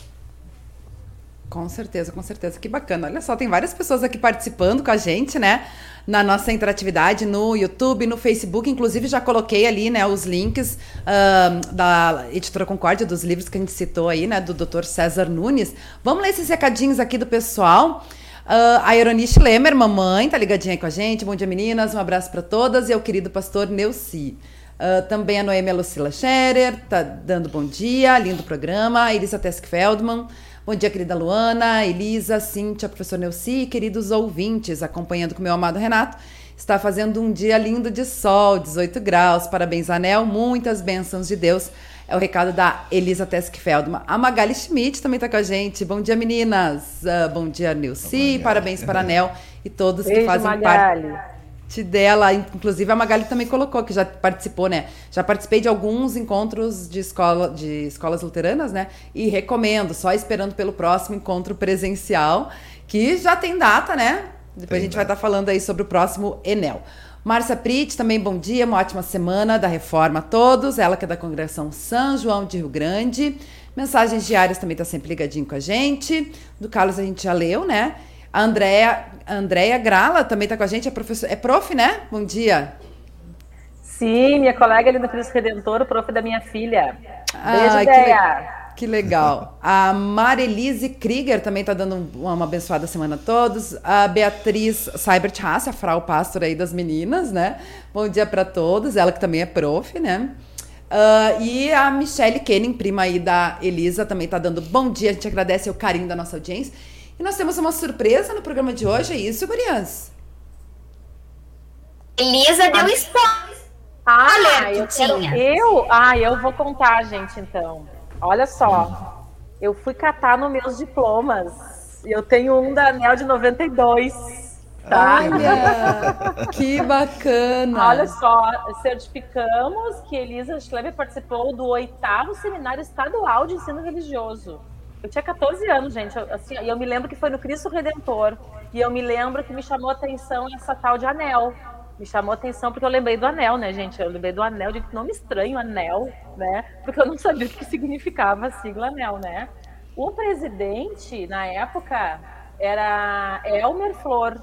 Com certeza, com certeza. Que bacana. Olha só, tem várias pessoas aqui participando com a gente, né? Na nossa interatividade no YouTube, no Facebook. Inclusive, já coloquei ali, né, os links uh, da Editora Concórdia, dos livros que a gente citou aí, né? Do Dr. César Nunes. Vamos ler esses recadinhos aqui do pessoal. A Ironice Lemer, mamãe, tá ligadinha com a gente. Bom dia, meninas. Um abraço para todas. E ao querido pastor Neuci. Uh, também a Noêmia Lucila Scherer, tá dando bom dia, lindo programa. A Elisa Tesk Feldman. Bom dia, querida Luana, Elisa, Cíntia, professor Neuci, queridos ouvintes, acompanhando com meu amado Renato. Está fazendo um dia lindo de sol, 18 graus. Parabéns, Anel. Muitas bênçãos de Deus é o recado da Elisa Tesk Feldman. A Magali Schmidt também está com a gente. Bom dia, meninas. Uh, bom dia, Nilce. Parabéns para a Nel e todos Beijo, que fazem Magali. parte dela. Inclusive, a Magali também colocou que já participou, né? Já participei de alguns encontros de, escola, de escolas luteranas, né? E recomendo, só esperando pelo próximo encontro presencial, que já tem data, né? Depois tem a gente data. vai estar tá falando aí sobre o próximo Enel. Márcia Prit, também bom dia, uma ótima semana da reforma a todos. Ela que é da congregação São João de Rio Grande. Mensagens diárias também está sempre ligadinho com a gente. Do Carlos a gente já leu, né? A Andrea, Andrea Grala também está com a gente, é, professor, é prof, né? Bom dia. Sim, minha colega ali do Cristo Redentor, o prof da minha filha. Beijo, Andrea. Que legal. A Marilise Krieger também está dando uma abençoada semana a todos. A Beatriz Cybert Haas, a frau pastor aí das meninas, né? Bom dia para todos. Ela que também é prof, né? Uh, e a Michelle Kenning, prima aí da Elisa, também está dando bom dia. A gente agradece o carinho da nossa audiência. E nós temos uma surpresa no programa de hoje, é isso, Gurias? Elisa deu spoiler. Ah, eu, quero, eu, ah, eu vou contar, gente, então. Olha só, eu fui catar nos meus diplomas. E eu tenho um da ANEL de 92. Tá? Olha, que bacana! Olha só, certificamos que Elisa Schleber participou do oitavo seminário estadual de ensino religioso. Eu tinha 14 anos, gente. Eu, assim, e eu me lembro que foi no Cristo Redentor. E eu me lembro que me chamou a atenção essa tal de anel me chamou a atenção porque eu lembrei do anel, né, gente? Eu lembrei do anel, de nome estranho, anel, né? Porque eu não sabia o que significava a sigla anel, né? O presidente, na época, era Elmer Flor,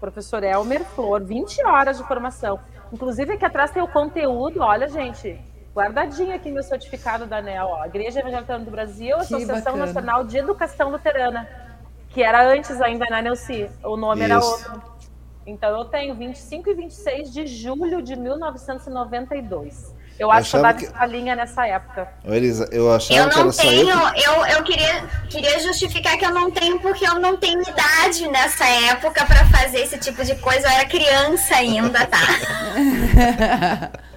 professor Elmer Flor, 20 horas de formação. Inclusive, aqui atrás tem o conteúdo, olha, gente, guardadinho aqui meu certificado da ANEL, ó. Igreja Evangélica do Brasil, que Associação bacana. Nacional de Educação Luterana, que era antes ainda na NELCI, o nome Isso. era outro. Então eu tenho 25 e 26 de julho de 1992. Eu acho eu que eu dava que... essa linha nessa época. Elisa, eu achava eu que era tenho. Eu, eu queria, queria justificar que eu não tenho, porque eu não tenho idade nessa época para fazer esse tipo de coisa. Eu era criança ainda, tá?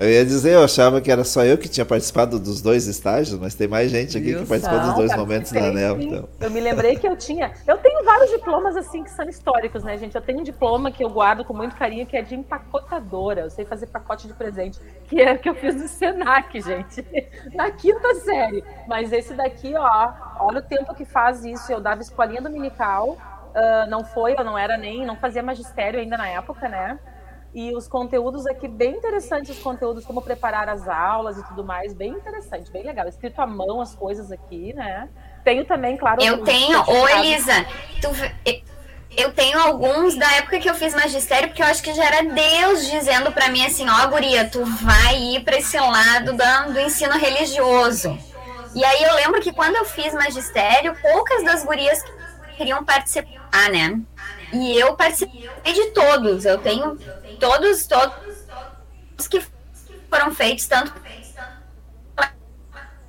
Eu ia dizer, eu achava que era só eu que tinha participado dos dois estágios, mas tem mais gente aqui que participou dos dois momentos da ANEL. Então. Eu me lembrei que eu tinha. Eu tenho vários diplomas assim que são históricos, né, gente? Eu tenho um diploma que eu guardo com muito carinho, que é de empacotadora. Eu sei fazer pacote de presente, que é que eu fiz no Senac, gente. Na quinta série. Mas esse daqui, ó, olha o tempo que faz isso. Eu dava escolinha dominical. Uh, não foi, eu não era nem, não fazia magistério ainda na época, né? E os conteúdos aqui, bem interessantes, os conteúdos, como preparar as aulas e tudo mais, bem interessante, bem legal. Escrito à mão as coisas aqui, né? Tenho também, claro. Eu tenho, ô Elisa, tu, eu tenho alguns da época que eu fiz magistério, porque eu acho que já era Deus dizendo para mim assim: ó, oh, Guria, tu vai ir para esse lado do, do ensino religioso. E aí eu lembro que quando eu fiz magistério, poucas das gurias queriam participar, né? E eu participei de todos. Eu tenho todos, todos que foram feitos, tanto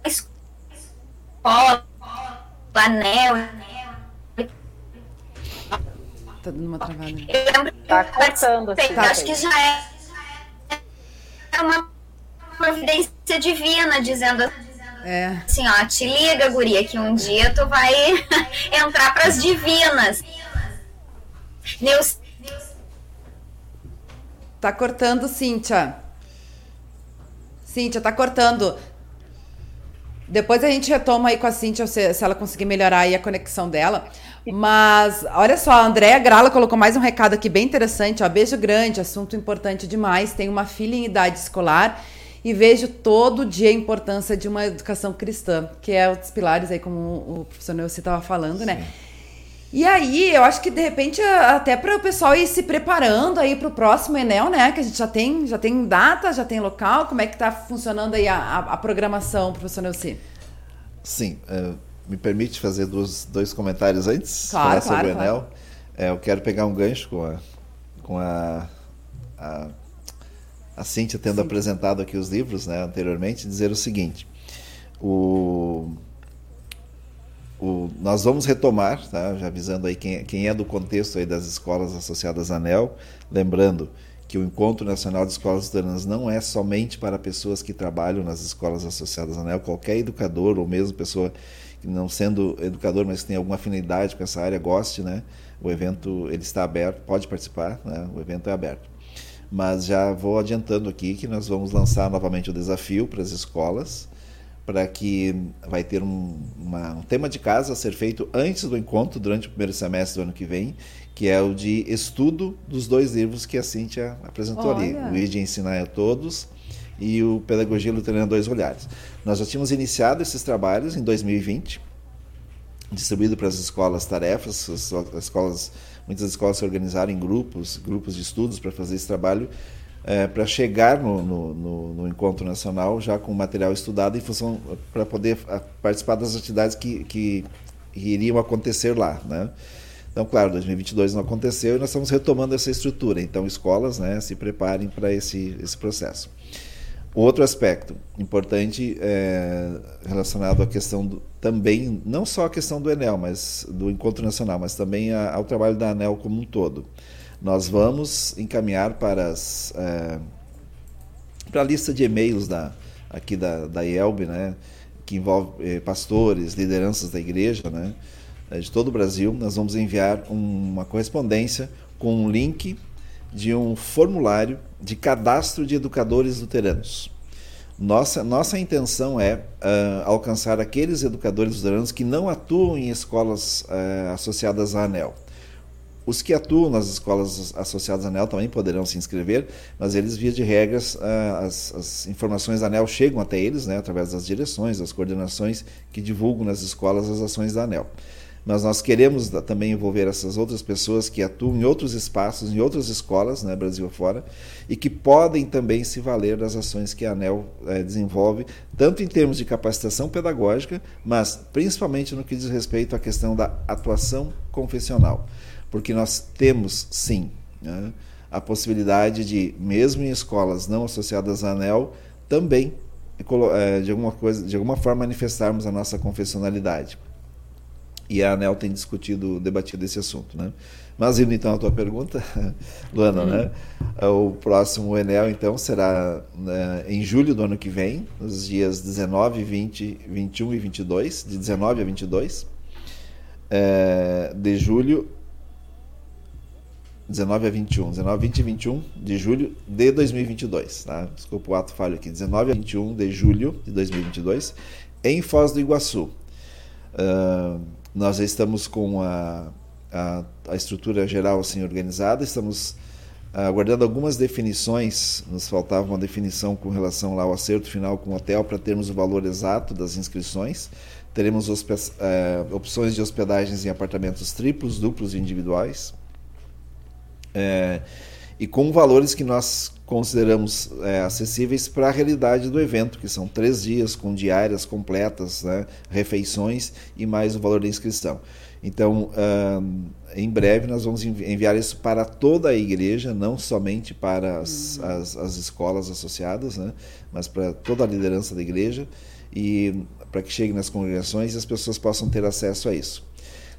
escola, anel. Tá dando uma travada. Eu lembro tá cortando, assim, tá acho que já é uma providência divina dizendo é. assim, ó, te liga, guria, que um dia tu vai entrar para as divinas. Neus Tá cortando, Cíntia. Cíntia, tá cortando. Depois a gente retoma aí com a Cíntia se, se ela conseguir melhorar aí a conexão dela. Mas, olha só, a Andréa Grala colocou mais um recado aqui bem interessante. Ó, beijo grande, assunto importante demais. Tenho uma filha em idade escolar e vejo todo dia a importância de uma educação cristã, que é um dos pilares aí, como o professor Neuci estava falando, né? Sim. né? E aí, eu acho que de repente, até para o pessoal ir se preparando aí para o próximo Enel, né? Que a gente já tem, já tem data, já tem local. Como é que está funcionando aí a, a, a, programação, professor Nelci? Sim, uh, me permite fazer dois, dois comentários antes? Claro, falar sobre claro, o Enel. Claro. É, eu quero pegar um gancho com a, com a, a, a Cíntia tendo Sim. apresentado aqui os livros né, anteriormente, dizer o seguinte. O o, nós vamos retomar, tá? já avisando aí quem, quem é do contexto aí das escolas associadas à ANEL, lembrando que o Encontro Nacional de Escolas Luteranas não é somente para pessoas que trabalham nas escolas associadas à ANEL, qualquer educador ou mesmo pessoa que não sendo educador, mas que tem alguma afinidade com essa área, goste, né? O evento ele está aberto, pode participar, né? O evento é aberto. Mas já vou adiantando aqui que nós vamos lançar novamente o desafio para as escolas, para que vai ter um, uma, um tema de casa a ser feito antes do encontro, durante o primeiro semestre do ano que vem, que é o de estudo dos dois livros que a Cíntia apresentou Olha. ali, o ID Ensinar a Todos e o Pedagogia Luterana Dois Olhares. Nós já tínhamos iniciado esses trabalhos em 2020, distribuído para as escolas tarefas, as, as escolas, muitas escolas se organizaram em grupos, grupos de estudos para fazer esse trabalho, é, para chegar no, no, no, no, encontro nacional já com material estudado em função para poder participar das atividades que, que, iriam acontecer lá, né? Então, claro, 2022 não aconteceu e nós estamos retomando essa estrutura. Então, escolas, né, se preparem para esse, esse processo. Outro aspecto importante é relacionado à questão do, também, não só a questão do Enel, mas do Encontro Nacional, mas também a, ao trabalho da ANEL como um todo. Nós vamos encaminhar para, as, é, para a lista de e-mails da, aqui da, da IELB, né, que envolve é, pastores, lideranças da igreja, né, é, de todo o Brasil. Nós vamos enviar um, uma correspondência com um link de um formulário de cadastro de educadores luteranos. Nossa, nossa intenção é uh, alcançar aqueles educadores luteranos que não atuam em escolas uh, associadas à ANEL. Os que atuam nas escolas associadas à ANEL também poderão se inscrever, mas eles, via de regras, ah, as, as informações da ANEL chegam até eles, né, através das direções, das coordenações que divulgam nas escolas as ações da ANEL. Mas nós queremos também envolver essas outras pessoas que atuam em outros espaços, em outras escolas, né, Brasil afora, e que podem também se valer das ações que a ANEL eh, desenvolve, tanto em termos de capacitação pedagógica, mas principalmente no que diz respeito à questão da atuação confessional porque nós temos sim né, a possibilidade de, mesmo em escolas não associadas à ANEL, também é, de alguma, coisa, de alguma forma manifestarmos a nossa confessionalidade. e a ANEL tem discutido, debatido esse assunto. Né? Mas indo então à tua pergunta, Luana, né? o próximo Enel então será né, em julho do ano que vem, nos dias 19, 20, 21 e 22, de 19 a 22 é, de julho 19 a 21, 19, 20 e 21 de julho de 2022, tá? Desculpa o ato falho aqui, 19 a 21 de julho de 2022, em Foz do Iguaçu. Uh, nós estamos com a, a, a, estrutura geral assim organizada, estamos aguardando algumas definições, nos faltava uma definição com relação lá ao acerto final com o hotel para termos o valor exato das inscrições. Teremos uh, opções de hospedagens em apartamentos triplos, duplos e individuais é, e com valores que nós consideramos é, acessíveis para a realidade do evento, que são três dias com diárias completas, né, refeições e mais o valor da inscrição. Então, em breve nós vamos enviar isso para toda a igreja, não somente para as, uhum. as, as escolas associadas, né, mas para toda a liderança da igreja e para que chegue nas congregações e as pessoas possam ter acesso a isso.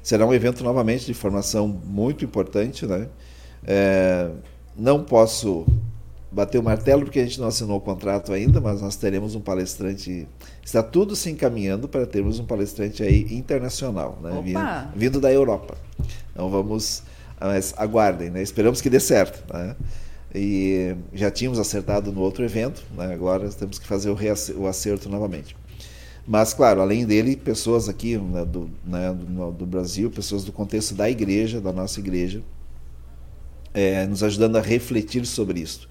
Será um evento novamente de formação muito importante, né? É, não posso bater o martelo porque a gente não assinou o contrato ainda, mas nós teremos um palestrante. Está tudo se encaminhando para termos um palestrante aí internacional, né? Vindo, vindo, da Europa. Então vamos, mas aguardem, né? Esperamos que dê certo, né? E já tínhamos acertado no outro evento, né? agora temos que fazer o, acerto novamente. Mas, claro, além dele, pessoas aqui né, do, né, do, do Brasil, pessoas do contexto da igreja, da nossa igreja, é, nos ajudando a refletir sobre isso.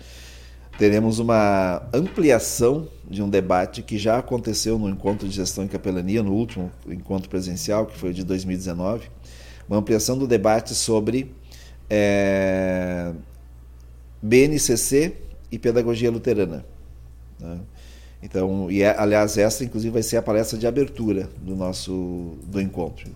Teremos uma ampliação de um debate que já aconteceu no encontro de gestão e capelania, no último encontro presencial, que foi o de 2019, uma ampliação do debate sobre é, BNCC e pedagogia luterana. Né? Então, e é, aliás, essa inclusive vai ser a palestra de abertura do nosso do encontro.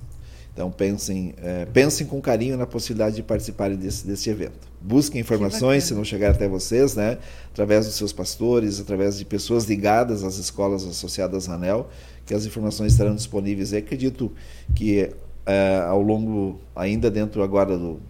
Então pensem, é, pensem com carinho na possibilidade de participarem desse, desse evento. Busquem informações, se não chegar até vocês, né, através dos seus pastores, através de pessoas ligadas às escolas associadas à ANEL, que as informações estarão disponíveis. E acredito que é, ao longo, ainda dentro agora do,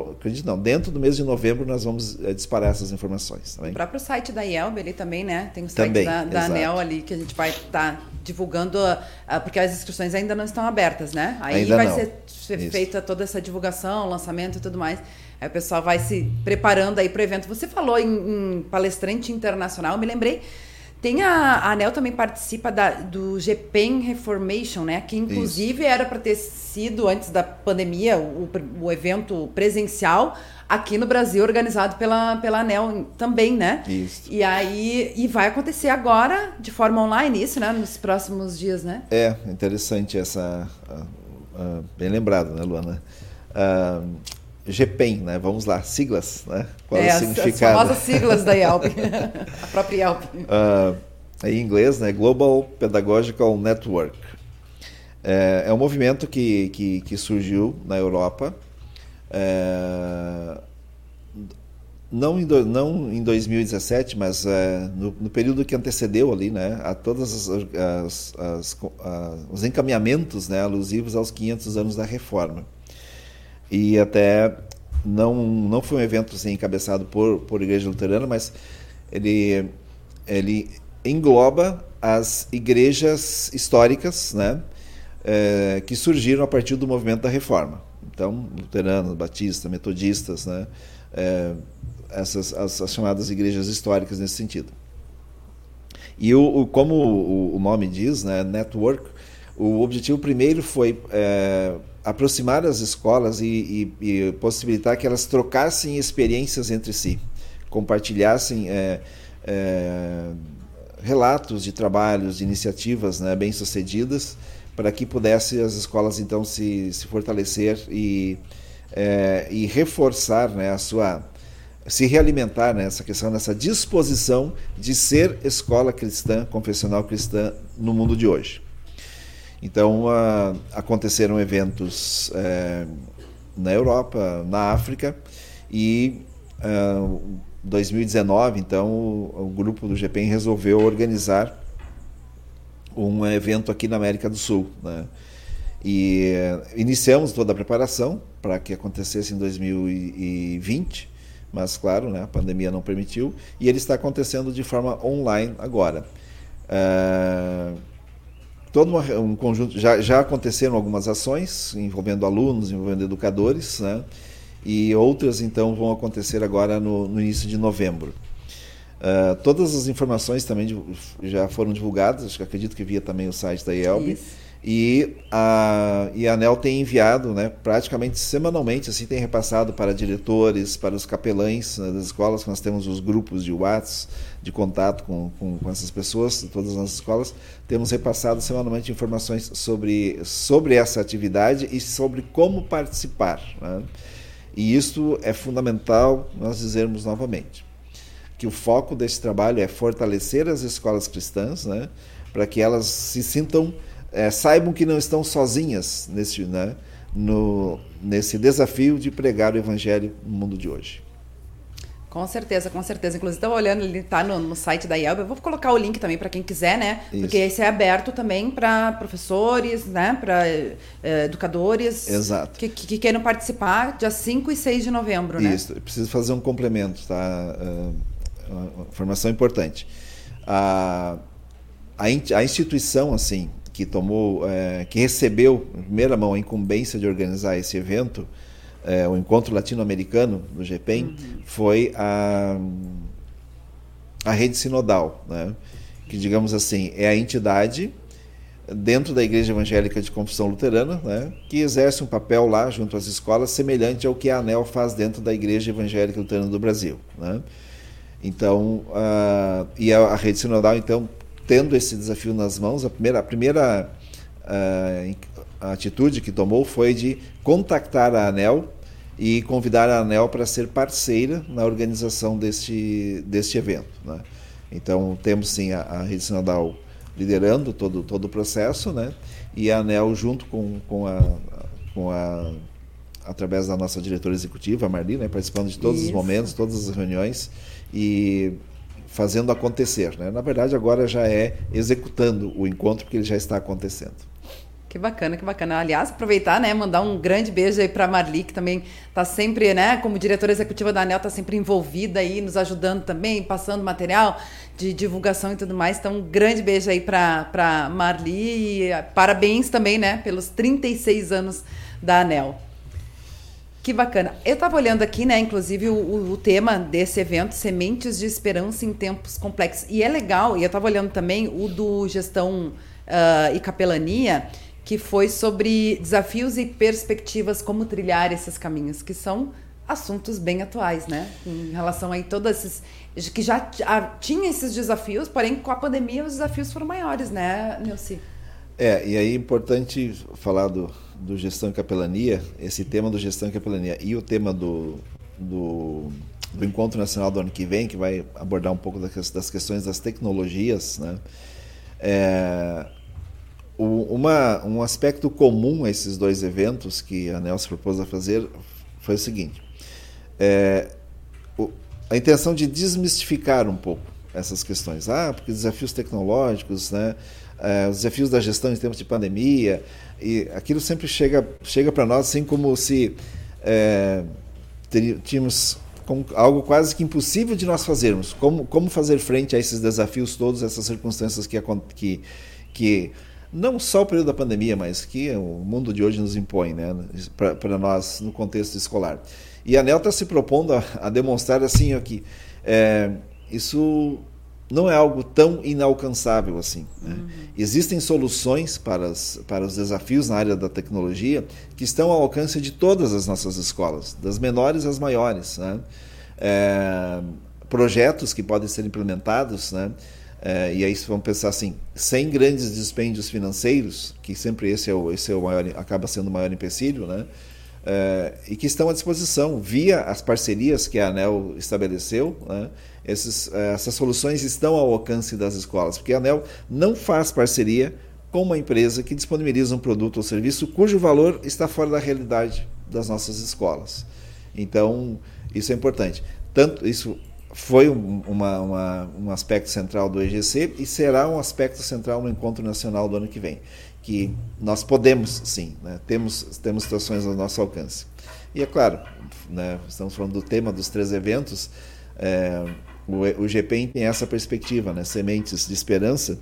acredito não, dentro do mês de novembro nós vamos é, disparar essas informações. Tá o próprio site da IELB ali também, né? Tem o site também, da, da ANEL ali que a gente vai estar tá divulgando, uh, porque as inscrições ainda não estão abertas, né? Aí ainda vai não. ser, ser feita toda essa divulgação, lançamento e tudo mais. Aí o pessoal vai se preparando aí para o evento. Você falou em, em palestrante internacional, me lembrei tem a, a ANEL também participa da, do GPEN Reformation, né? Que inclusive Isso. era para ter sido antes da pandemia o, o evento presencial aqui no Brasil organizado pela, pela ANEL também, né? Isso. E aí e vai acontecer agora de forma online isso, né? Nos próximos dias, né? É interessante essa uh, uh, bem lembrado, né, Luana? Uh, GPEM, né? Vamos lá, siglas, né? Qual é, é o significado? As famosas siglas da IELP, a própria IELP. Uh, em inglês, né? Global Pedagogical Network. É, é um movimento que, que, que surgiu na Europa, é, não, em do, não em 2017, mas é, no, no, período que antecedeu ali, né? A todas as, as, as, os encaminhamentos né, alusivos aos 500 anos da Reforma e até não não foi um evento assim, encabeçado por por igreja luterana, mas ele ele engloba as igrejas históricas, né, é, que surgiram a partir do movimento da Reforma. Então, luteranos, batistas, metodistas, né, é, essas as, as, chamadas igrejas históricas nesse sentido. E o, o como o, o, nome diz, né, network, o objetivo primeiro foi é, aproximar as escolas e, e, e, possibilitar que elas trocassem experiências entre si, compartilhassem é, é, relatos de trabalhos, de iniciativas né, bem sucedidas, para que pudesse as escolas então se, se fortalecer e, é, e reforçar né, a sua se realimentar nessa questão, nessa disposição de ser escola cristã, confessional cristã no mundo de hoje. Então, uh, aconteceram eventos uh, na Europa, na África, e uh, 2019, então, o, o, grupo do GPEM resolveu organizar um evento aqui na América do Sul. Né? E iniciamos toda a preparação para que acontecesse em 2020, mas claro, né, a pandemia não permitiu, e ele está acontecendo de forma online agora. Uh, todo um conjunto já, já aconteceram algumas ações envolvendo alunos, envolvendo educadores, né? E outras então vão acontecer agora no, no início de novembro. Uh, todas as informações também já foram divulgadas, acredito que via também o site da IELB. Isso. E a, e a ANEL tem enviado, né, praticamente semanalmente, assim, tem repassado para diretores, para os capelães né, das escolas, nós temos os grupos de WhatsApp, de contato com, com, com, essas pessoas, todas as escolas, temos repassado semanalmente informações sobre, sobre essa atividade e sobre como participar. Né? E isso é fundamental nós dizermos novamente, que o foco desse trabalho é fortalecer as escolas cristãs, né, para que elas se sintam é, saibam que não estão sozinhas nesse, né, no, nesse desafio de pregar o evangelho no mundo de hoje. Com certeza, com certeza. Inclusive, estava olhando, ele está no, no, site da IELB. Eu vou colocar o link também para quem quiser, né? Isso. Porque esse é aberto também para professores, né? Para é, educadores. Exato. Que, que, que, queiram participar dia 5 e 6 de novembro, né? Isso. Preciso fazer um complemento, tá? Uh, uma informação importante. A, a, a instituição, assim, que tomou, é, que recebeu em primeira mão a incumbência de organizar esse evento, é, o encontro latino-americano do GPEM, uhum. foi a, a rede sinodal, né? que digamos assim é a entidade dentro da Igreja Evangélica de Confissão Luterana, né, que exerce um papel lá junto às escolas semelhante ao que a ANEL faz dentro da Igreja Evangélica Luterana do Brasil. Né? Então, uh, e a, a, rede sinodal então tendo esse desafio nas mãos, a primeira, a primeira uh, atitude que tomou foi de contactar a ANEL e convidar a ANEL para ser parceira na organização deste, deste evento. Né? Então, temos sim a, a Rede Sinodal liderando todo, todo o processo, né? e a ANEL junto com, com, a, com a através da nossa diretora executiva, a Marli, né, participando de todos Isso. os momentos, todas as reuniões e fazendo acontecer. Né? Na verdade, agora já é executando o encontro, porque ele já está acontecendo. Que bacana, que bacana. Aliás, aproveitar, né, mandar um grande beijo aí para Marli, que também está sempre, né, como diretora executiva da ANEL, está sempre envolvida aí, nos ajudando também, passando material de divulgação e tudo mais. Então, um grande beijo aí para Marli e parabéns também, né, pelos 36 anos da ANEL. Que bacana. Eu estava olhando aqui, né, inclusive, o, o, tema desse evento, Sementes de Esperança em Tempos Complexos. E é legal, e eu estava olhando também o do Gestão uh, e Capelania, que foi sobre desafios e perspectivas, como trilhar esses caminhos, que são assuntos bem atuais, né? Em relação a todos esses. que já tinha esses desafios, porém, com a pandemia, os desafios foram maiores, né, Nilce? É, e aí é importante falar do, do gestão e capelania, esse tema do gestão e capelania e o tema do, do, do encontro nacional do ano que vem, que vai abordar um pouco das, das questões das tecnologias, né? É, uma, um aspecto comum a esses dois eventos que a Nelson propôs a fazer foi o seguinte: é, o, a intenção de desmistificar um pouco essas questões. Ah, porque desafios tecnológicos, né? É, os desafios da gestão em tempos de pandemia, e aquilo sempre chega, chega para nós assim como se é, tínhamos algo quase que impossível de nós fazermos. Como, como fazer frente a esses desafios todos, essas circunstâncias que, que, que não só o período da pandemia, mas que o mundo de hoje nos impõe né, para nós no contexto escolar. E a ANEL está se propondo a, a, demonstrar assim ó, que é, isso não é algo tão inalcançável assim. Né? Uhum. Existem soluções para, as, para os desafios na área da tecnologia que estão ao alcance de todas as nossas escolas, das menores às maiores. Né? É, projetos que podem ser implementados, né? É, e aí vamos pensar assim, sem grandes dispêndios financeiros, que sempre esse é o, esse é o maior, acaba sendo o maior empecilho, né? É, e que estão à disposição via as parcerias que a ANEL estabeleceu, né? Esses, eh, essas soluções estão ao alcance das escolas, porque a ANEL não faz parceria com uma empresa que disponibiliza um produto ou serviço cujo valor está fora da realidade das nossas escolas. Então, isso é importante. Tanto isso foi um, uma, uma, um aspecto central do EGC e será um aspecto central no Encontro Nacional do ano que vem. Que nós podemos, sim, né? temos, temos situações ao nosso alcance. E é claro, né, estamos falando do tema dos três eventos, é, o, o GPEM tem essa perspectiva, né, sementes de esperança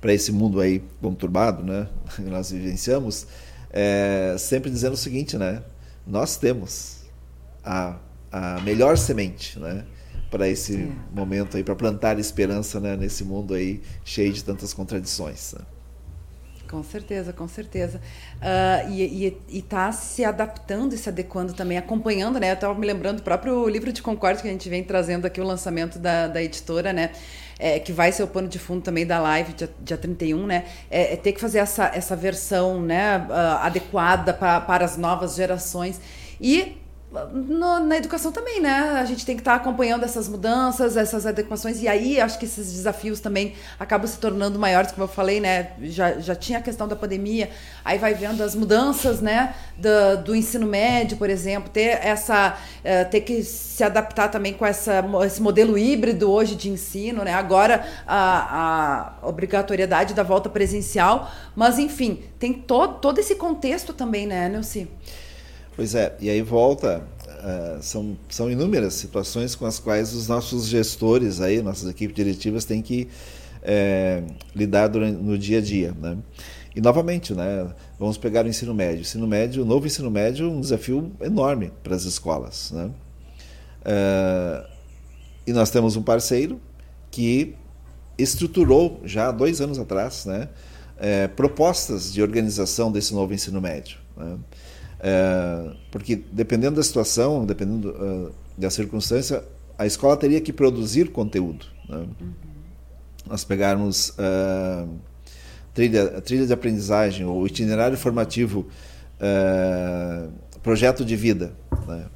para esse mundo aí conturbado né, que nós vivenciamos, é, sempre dizendo o seguinte, né, nós temos a, a melhor semente, né, para esse momento aí, para plantar esperança né, nesse mundo aí cheio de tantas contradições. Né? Com certeza, com certeza. Uh, e está se adaptando e se adequando também, acompanhando, né? Eu estava me lembrando do próprio livro de Concórdia que a gente vem trazendo aqui, o lançamento da, da editora, né? É, que vai ser o pano de fundo também da live dia, dia 31, né? É, é ter que fazer essa, essa versão né, uh, adequada pra, para as novas gerações. E no, na educação também, né? A gente tem que estar tá acompanhando essas mudanças, essas adequações, e aí acho que esses desafios também acabam se tornando maiores, como eu falei, né? Já, já tinha a questão da pandemia, aí vai vendo as mudanças, né? Do, do ensino médio, por exemplo, ter essa. Uh, ter que se adaptar também com essa, esse modelo híbrido hoje de ensino, né? Agora a, a obrigatoriedade da volta presencial, mas enfim, tem todo, todo esse contexto também, né, Nelci? Pois é, e aí volta, uh, são, são inúmeras situações com as quais os nossos gestores, aí, nossas equipes diretivas têm que é, lidar durante, no dia a dia. Né? E novamente, né, vamos pegar o ensino médio. O ensino médio, o novo ensino médio, um desafio enorme para as escolas. Né? Uh, e nós temos um parceiro que estruturou já há dois anos atrás né, é, propostas de organização desse novo ensino médio. Né? É, porque dependendo da situação, dependendo uh, da circunstância, a escola teria que produzir conteúdo. Né? Uhum. Nós pegarmos uh, trilha, trilha de aprendizagem ou itinerário formativo, uh, projeto de vida. Né?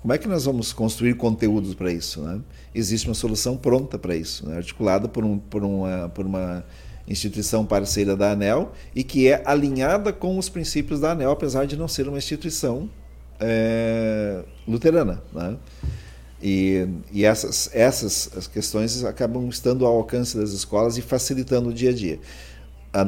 Como é que nós vamos construir conteúdos para isso? Né? Existe uma solução pronta para isso, né? articulada por, um, por, uma, por uma instituição parceira da ANEL e que é alinhada com os princípios da ANEL, apesar de não ser uma instituição é, luterana. Né? E, e, essas, essas questões acabam estando ao alcance das escolas e facilitando o dia a dia.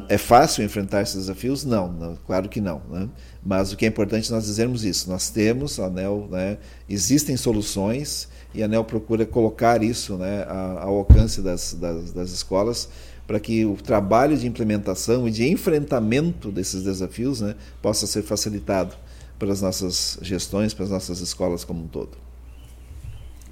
É fácil enfrentar esses desafios? Não, não claro que não. Né? Mas o que é importante nós dizermos isso. Nós temos, a ANEL, né, existem soluções e a ANEL procura colocar isso né, ao alcance das, das, das escolas para que o trabalho de implementação e de enfrentamento desses desafios né, possa ser facilitado pelas nossas gestões, pelas nossas escolas como um todo.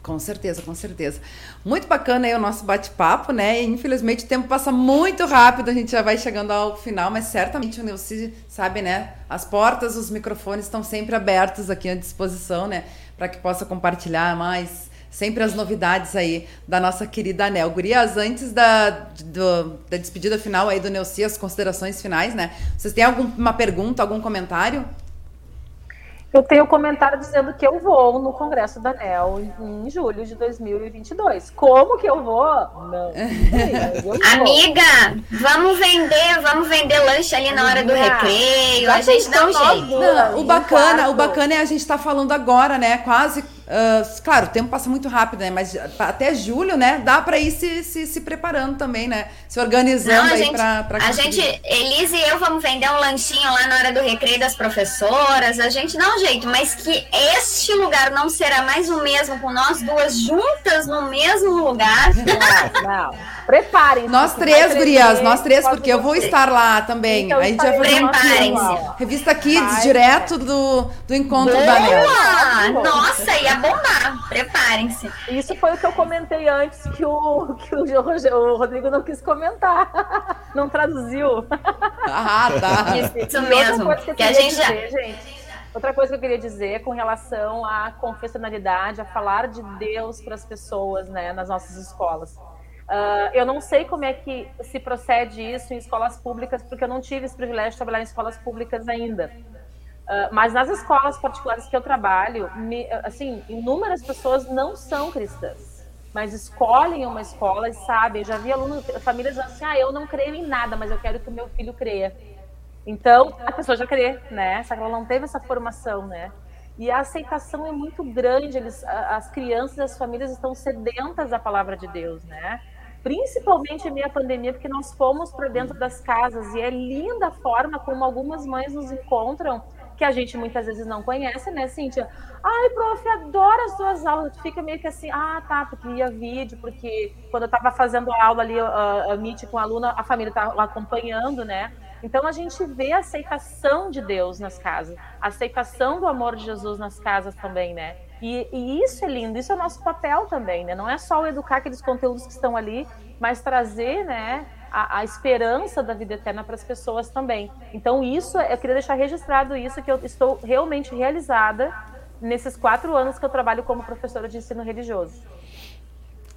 Com certeza, com certeza. Muito bacana aí o nosso bate-papo, né? Infelizmente o tempo passa muito rápido, a gente já vai chegando ao final, mas certamente o Neuci sabe, né? As portas, os microfones estão sempre abertos aqui à disposição, né? Para que possa compartilhar mais sempre as novidades aí da nossa querida Anel. Gurias, antes da, do, da despedida final aí do Neuci, as considerações finais, né? Vocês têm alguma pergunta, algum comentário? Eu tenho um comentário dizendo que eu vou no Congresso da ANEL em, em julho de 2022. Como que eu vou? Não. Eu Amiga, vamos vender, vamos vender lanche ali na hora do recreio. A gente dá um jeito. Não, o bacana, o bacana é a gente estar tá falando agora, né? Quase Uh, claro, o tempo passa muito rápido, né? Mas até julho, né? Dá para ir se, se, se, preparando também, né? Se organizando não, aí para A gente, Elise e eu vamos vender um lanchinho lá na hora do recreio das professoras. A gente dá um jeito, mas que este lugar não será mais o mesmo com nós duas juntas no mesmo lugar. Não, não. Preparem. Nós três, gurias, nós três, porque eu vou estar lá também. Então, a gente vai fazer uma revista Kids, Ai, direto do, do encontro Boa! da Nel. Nossa, ia bombar. Preparem-se. Isso foi o que eu comentei antes que o, que o, o Rodrigo não quis comentar. Não traduziu. Ah, tá. Isso, Isso mesmo. Que, que a gente dizer, já... gente, Outra coisa que eu queria dizer com relação à confessionalidade, a falar de Deus para as pessoas, né, nas nossas escolas. Uh, eu não sei como é que se procede isso em escolas públicas, porque eu não tive esse privilégio de trabalhar em escolas públicas ainda. Uh, mas nas escolas particulares que eu trabalho, me, assim, inúmeras pessoas não são cristãs, mas escolhem uma escola e sabem. Eu já vi alunos, famílias assim, ah, eu não creio em nada, mas eu quero que o meu filho creia. Então, a pessoa já crê, né? Só que ela não teve essa formação, né? E a aceitação é muito grande, eles, as crianças e as famílias estão sedentas da palavra de Deus, né? Principalmente em meio à pandemia, porque nós fomos para dentro das casas e é linda a forma como algumas mães nos encontram que a gente muitas vezes não conhece, né, Cíntia? Ai, prof, adoro as suas aulas. Tu fica meio que assim, ah, tá, porque ia vídeo, porque quando eu estava fazendo a aula ali, a, a Meet com a aluna, a família estava acompanhando, né? Então a gente vê a aceitação de Deus nas casas, a aceitação do amor de Jesus nas casas também, né? E, e, isso é lindo, isso é o nosso papel também, né? Não é só educar aqueles conteúdos que estão ali, mas trazer, né, a, a esperança da vida eterna para as pessoas também. Então, isso, eu queria deixar registrado isso, que eu estou realmente realizada nesses quatro anos que eu trabalho como professora de ensino religioso.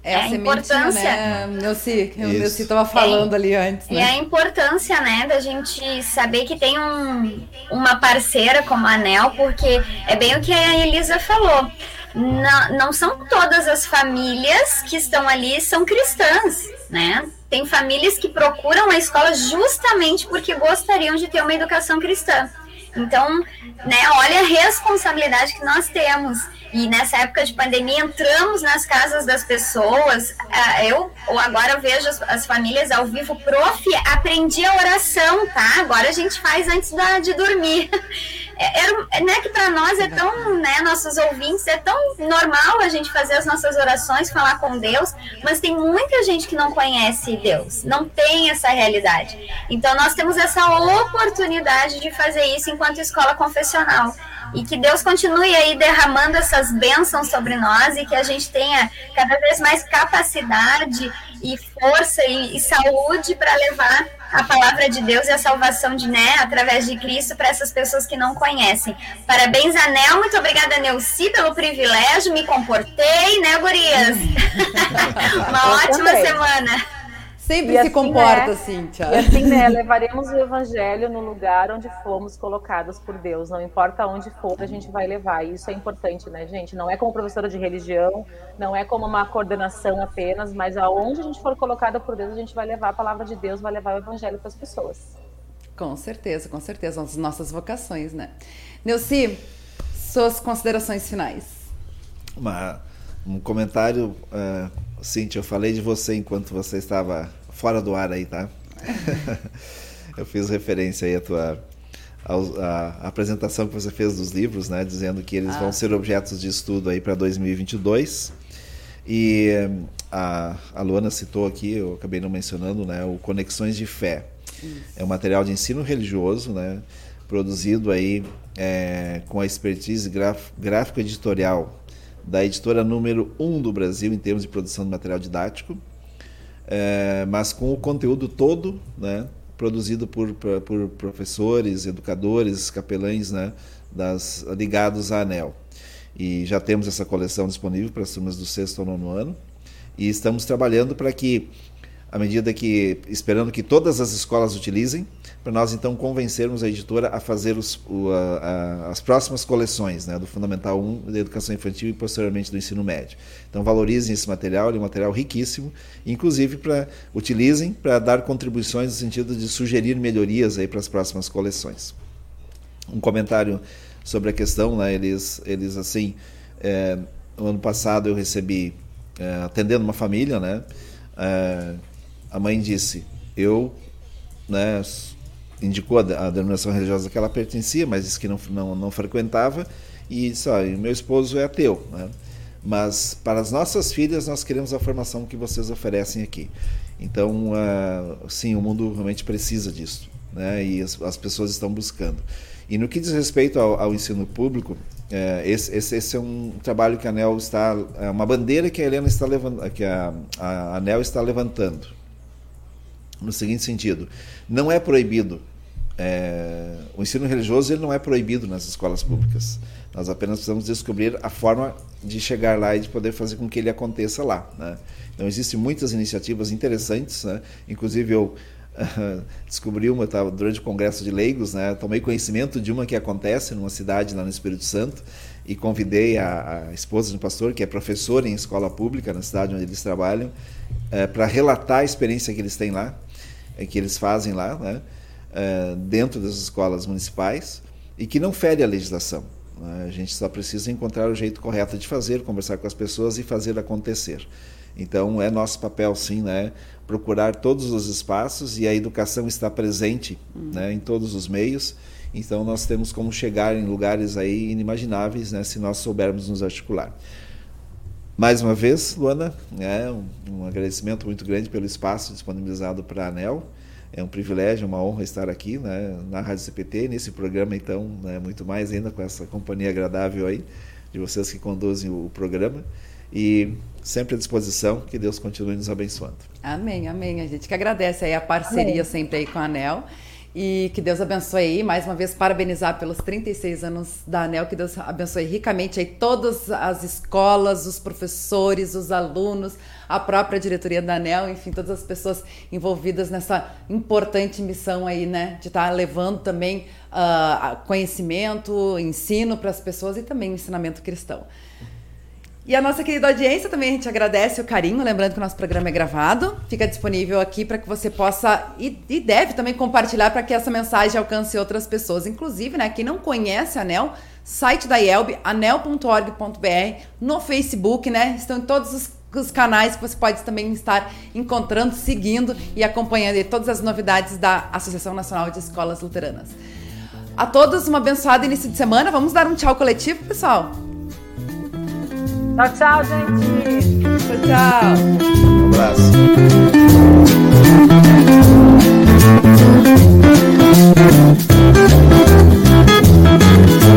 É, é a, a importância, né? Neuci, o Neuci estava falando é, ali antes. Né? E a importância, né, da gente saber que tem um, uma parceira como a Anel, porque é bem o que a Elisa falou. Não, não são todas as famílias que estão ali são cristãs, né? Tem famílias que procuram a escola justamente porque gostariam de ter uma educação cristã. Então, né, olha a responsabilidade que nós temos. E nessa época de pandemia, entramos nas casas das pessoas. Ah, eu agora vejo as, as famílias ao vivo. Prof, aprendi a oração, tá? Agora a gente faz antes de dormir. É, é, né, que para nós é tão, né, nossos ouvintes, é tão normal a gente fazer as nossas orações, falar com Deus, mas tem muita gente que não conhece Deus, não tem essa realidade. Então nós temos essa oportunidade de fazer isso enquanto escola confessional. E que Deus continue aí derramando essas bênçãos sobre nós e que a gente tenha cada vez mais capacidade e força e, e saúde para levar a palavra de Deus e a salvação de Né através de Cristo para essas pessoas que não conhecem. Parabéns, Anel. Muito obrigada, Neuci, pelo privilégio. Me comportei, né, gurias? Uma ótima semana. Sempre e se assim, comporta, né, Cíntia. E assim, né, levaremos o evangelho no lugar onde fomos colocados por Deus. Não importa onde for, a gente vai levar. E isso é importante, né, gente? Não é como professora de religião, não é como uma coordenação apenas, mas aonde a gente for colocada por Deus, a gente vai levar a palavra de Deus, vai levar o evangelho para as pessoas. Com certeza, com certeza. As nossas vocações, né? Neuci, suas considerações finais. Uma, um comentário... Uh Cintia, eu falei de você enquanto você estava fora do ar aí, tá? eu fiz referência aí à tua a, apresentação que você fez dos livros, né, dizendo que eles ah. vão ser objetos de estudo aí para 2022. E a, a Luana citou aqui, eu acabei não mencionando, né, o Conexões de Fé. Isso. É um material de ensino religioso, né, produzido aí é, com a expertise gráfico editorial da editora número 1 um do Brasil em termos de produção de material didático, é, mas com o conteúdo todo né, produzido por, por professores, educadores, capelães né, das, ligados à ANEL. E já temos essa coleção disponível para as turmas do sexto ou nono ano. E estamos trabalhando para que, à medida que, esperando que todas as escolas utilizem, para nós então convencermos a editora a fazer os, o, a, a, as próximas coleções né, do Fundamental 1 da Educação Infantil e posteriormente do Ensino Médio. Então valorizem esse material, ele é um material riquíssimo, inclusive para utilizem para dar contribuições no sentido de sugerir melhorias aí para as próximas coleções. Um comentário sobre a questão, né, eles, eles assim, é, no ano passado eu recebi, é, atendendo uma família, né, é, a mãe disse, eu né, indicou a, a, denominação religiosa que ela pertencia, mas disse que não, não, não frequentava, e disse, ah, meu esposo é ateu. Né? Mas para as nossas filhas nós queremos a formação que vocês oferecem aqui. Então, uh, sim, o mundo realmente precisa disso, né? e as, as pessoas estão buscando. E no que diz respeito ao, ao ensino público, é, esse, esse, esse, é um trabalho que a ANEL está, é uma bandeira que a Helena está levantando, que a, a ANEL está levantando no seguinte sentido: não é proibido. É, o ensino religioso ele não é proibido nas escolas públicas. Nós apenas precisamos descobrir a forma de chegar lá e de poder fazer com que ele aconteça lá. Né? Então, existem muitas iniciativas interessantes. Né? Inclusive, eu uh, descobri uma tava, durante o Congresso de Leigos, né? tomei conhecimento de uma que acontece numa cidade lá no Espírito Santo e convidei a, a esposa do pastor, que é professora em escola pública na cidade onde eles trabalham, uh, para relatar a experiência que eles têm lá que eles fazem lá, né, dentro das escolas municipais, e que não fere a legislação. Né? A gente só precisa encontrar o jeito correto de fazer, conversar com as pessoas e fazer acontecer. Então é nosso papel sim, né, procurar todos os espaços e a educação está presente, uhum. né, em todos os meios. Então nós temos como chegar em lugares aí inimagináveis, né, se nós soubermos nos articular. Mais uma vez, Luana, é um, um agradecimento muito grande pelo espaço disponibilizado para a ANEL. É um privilégio, uma honra estar aqui né, na Rádio CPT, nesse programa, então, né, muito mais ainda com essa companhia agradável aí, de vocês que conduzem o programa. E sempre à disposição, que Deus continue nos abençoando. Amém, amém. A gente que agradece aí a parceria amém. sempre aí com a ANEL. E que Deus abençoe aí, mais uma vez, parabenizar pelos 36 anos da ANEL, que Deus abençoe ricamente aí todas as escolas, os professores, os alunos, a própria diretoria da ANEL, enfim, todas as pessoas envolvidas nessa importante missão aí, né, de estar tá levando também uh, conhecimento, ensino para as pessoas e também ensinamento cristão. E a nossa querida audiência também a gente agradece o carinho, lembrando que o nosso programa é gravado, fica disponível aqui para que você possa e, e deve também compartilhar para que essa mensagem alcance outras pessoas. Inclusive, né, quem não conhece a ANEL, site da IELB, anel.org.br, no Facebook, né, estão em todos os, os canais que você pode também estar encontrando, seguindo e acompanhando todas as novidades da Associação Nacional de Escolas Luteranas. A todos, uma abençoada início de semana. Vamos dar um tchau coletivo, pessoal? Tchau, tchau, gente. Tchau, tchau. Um abraço.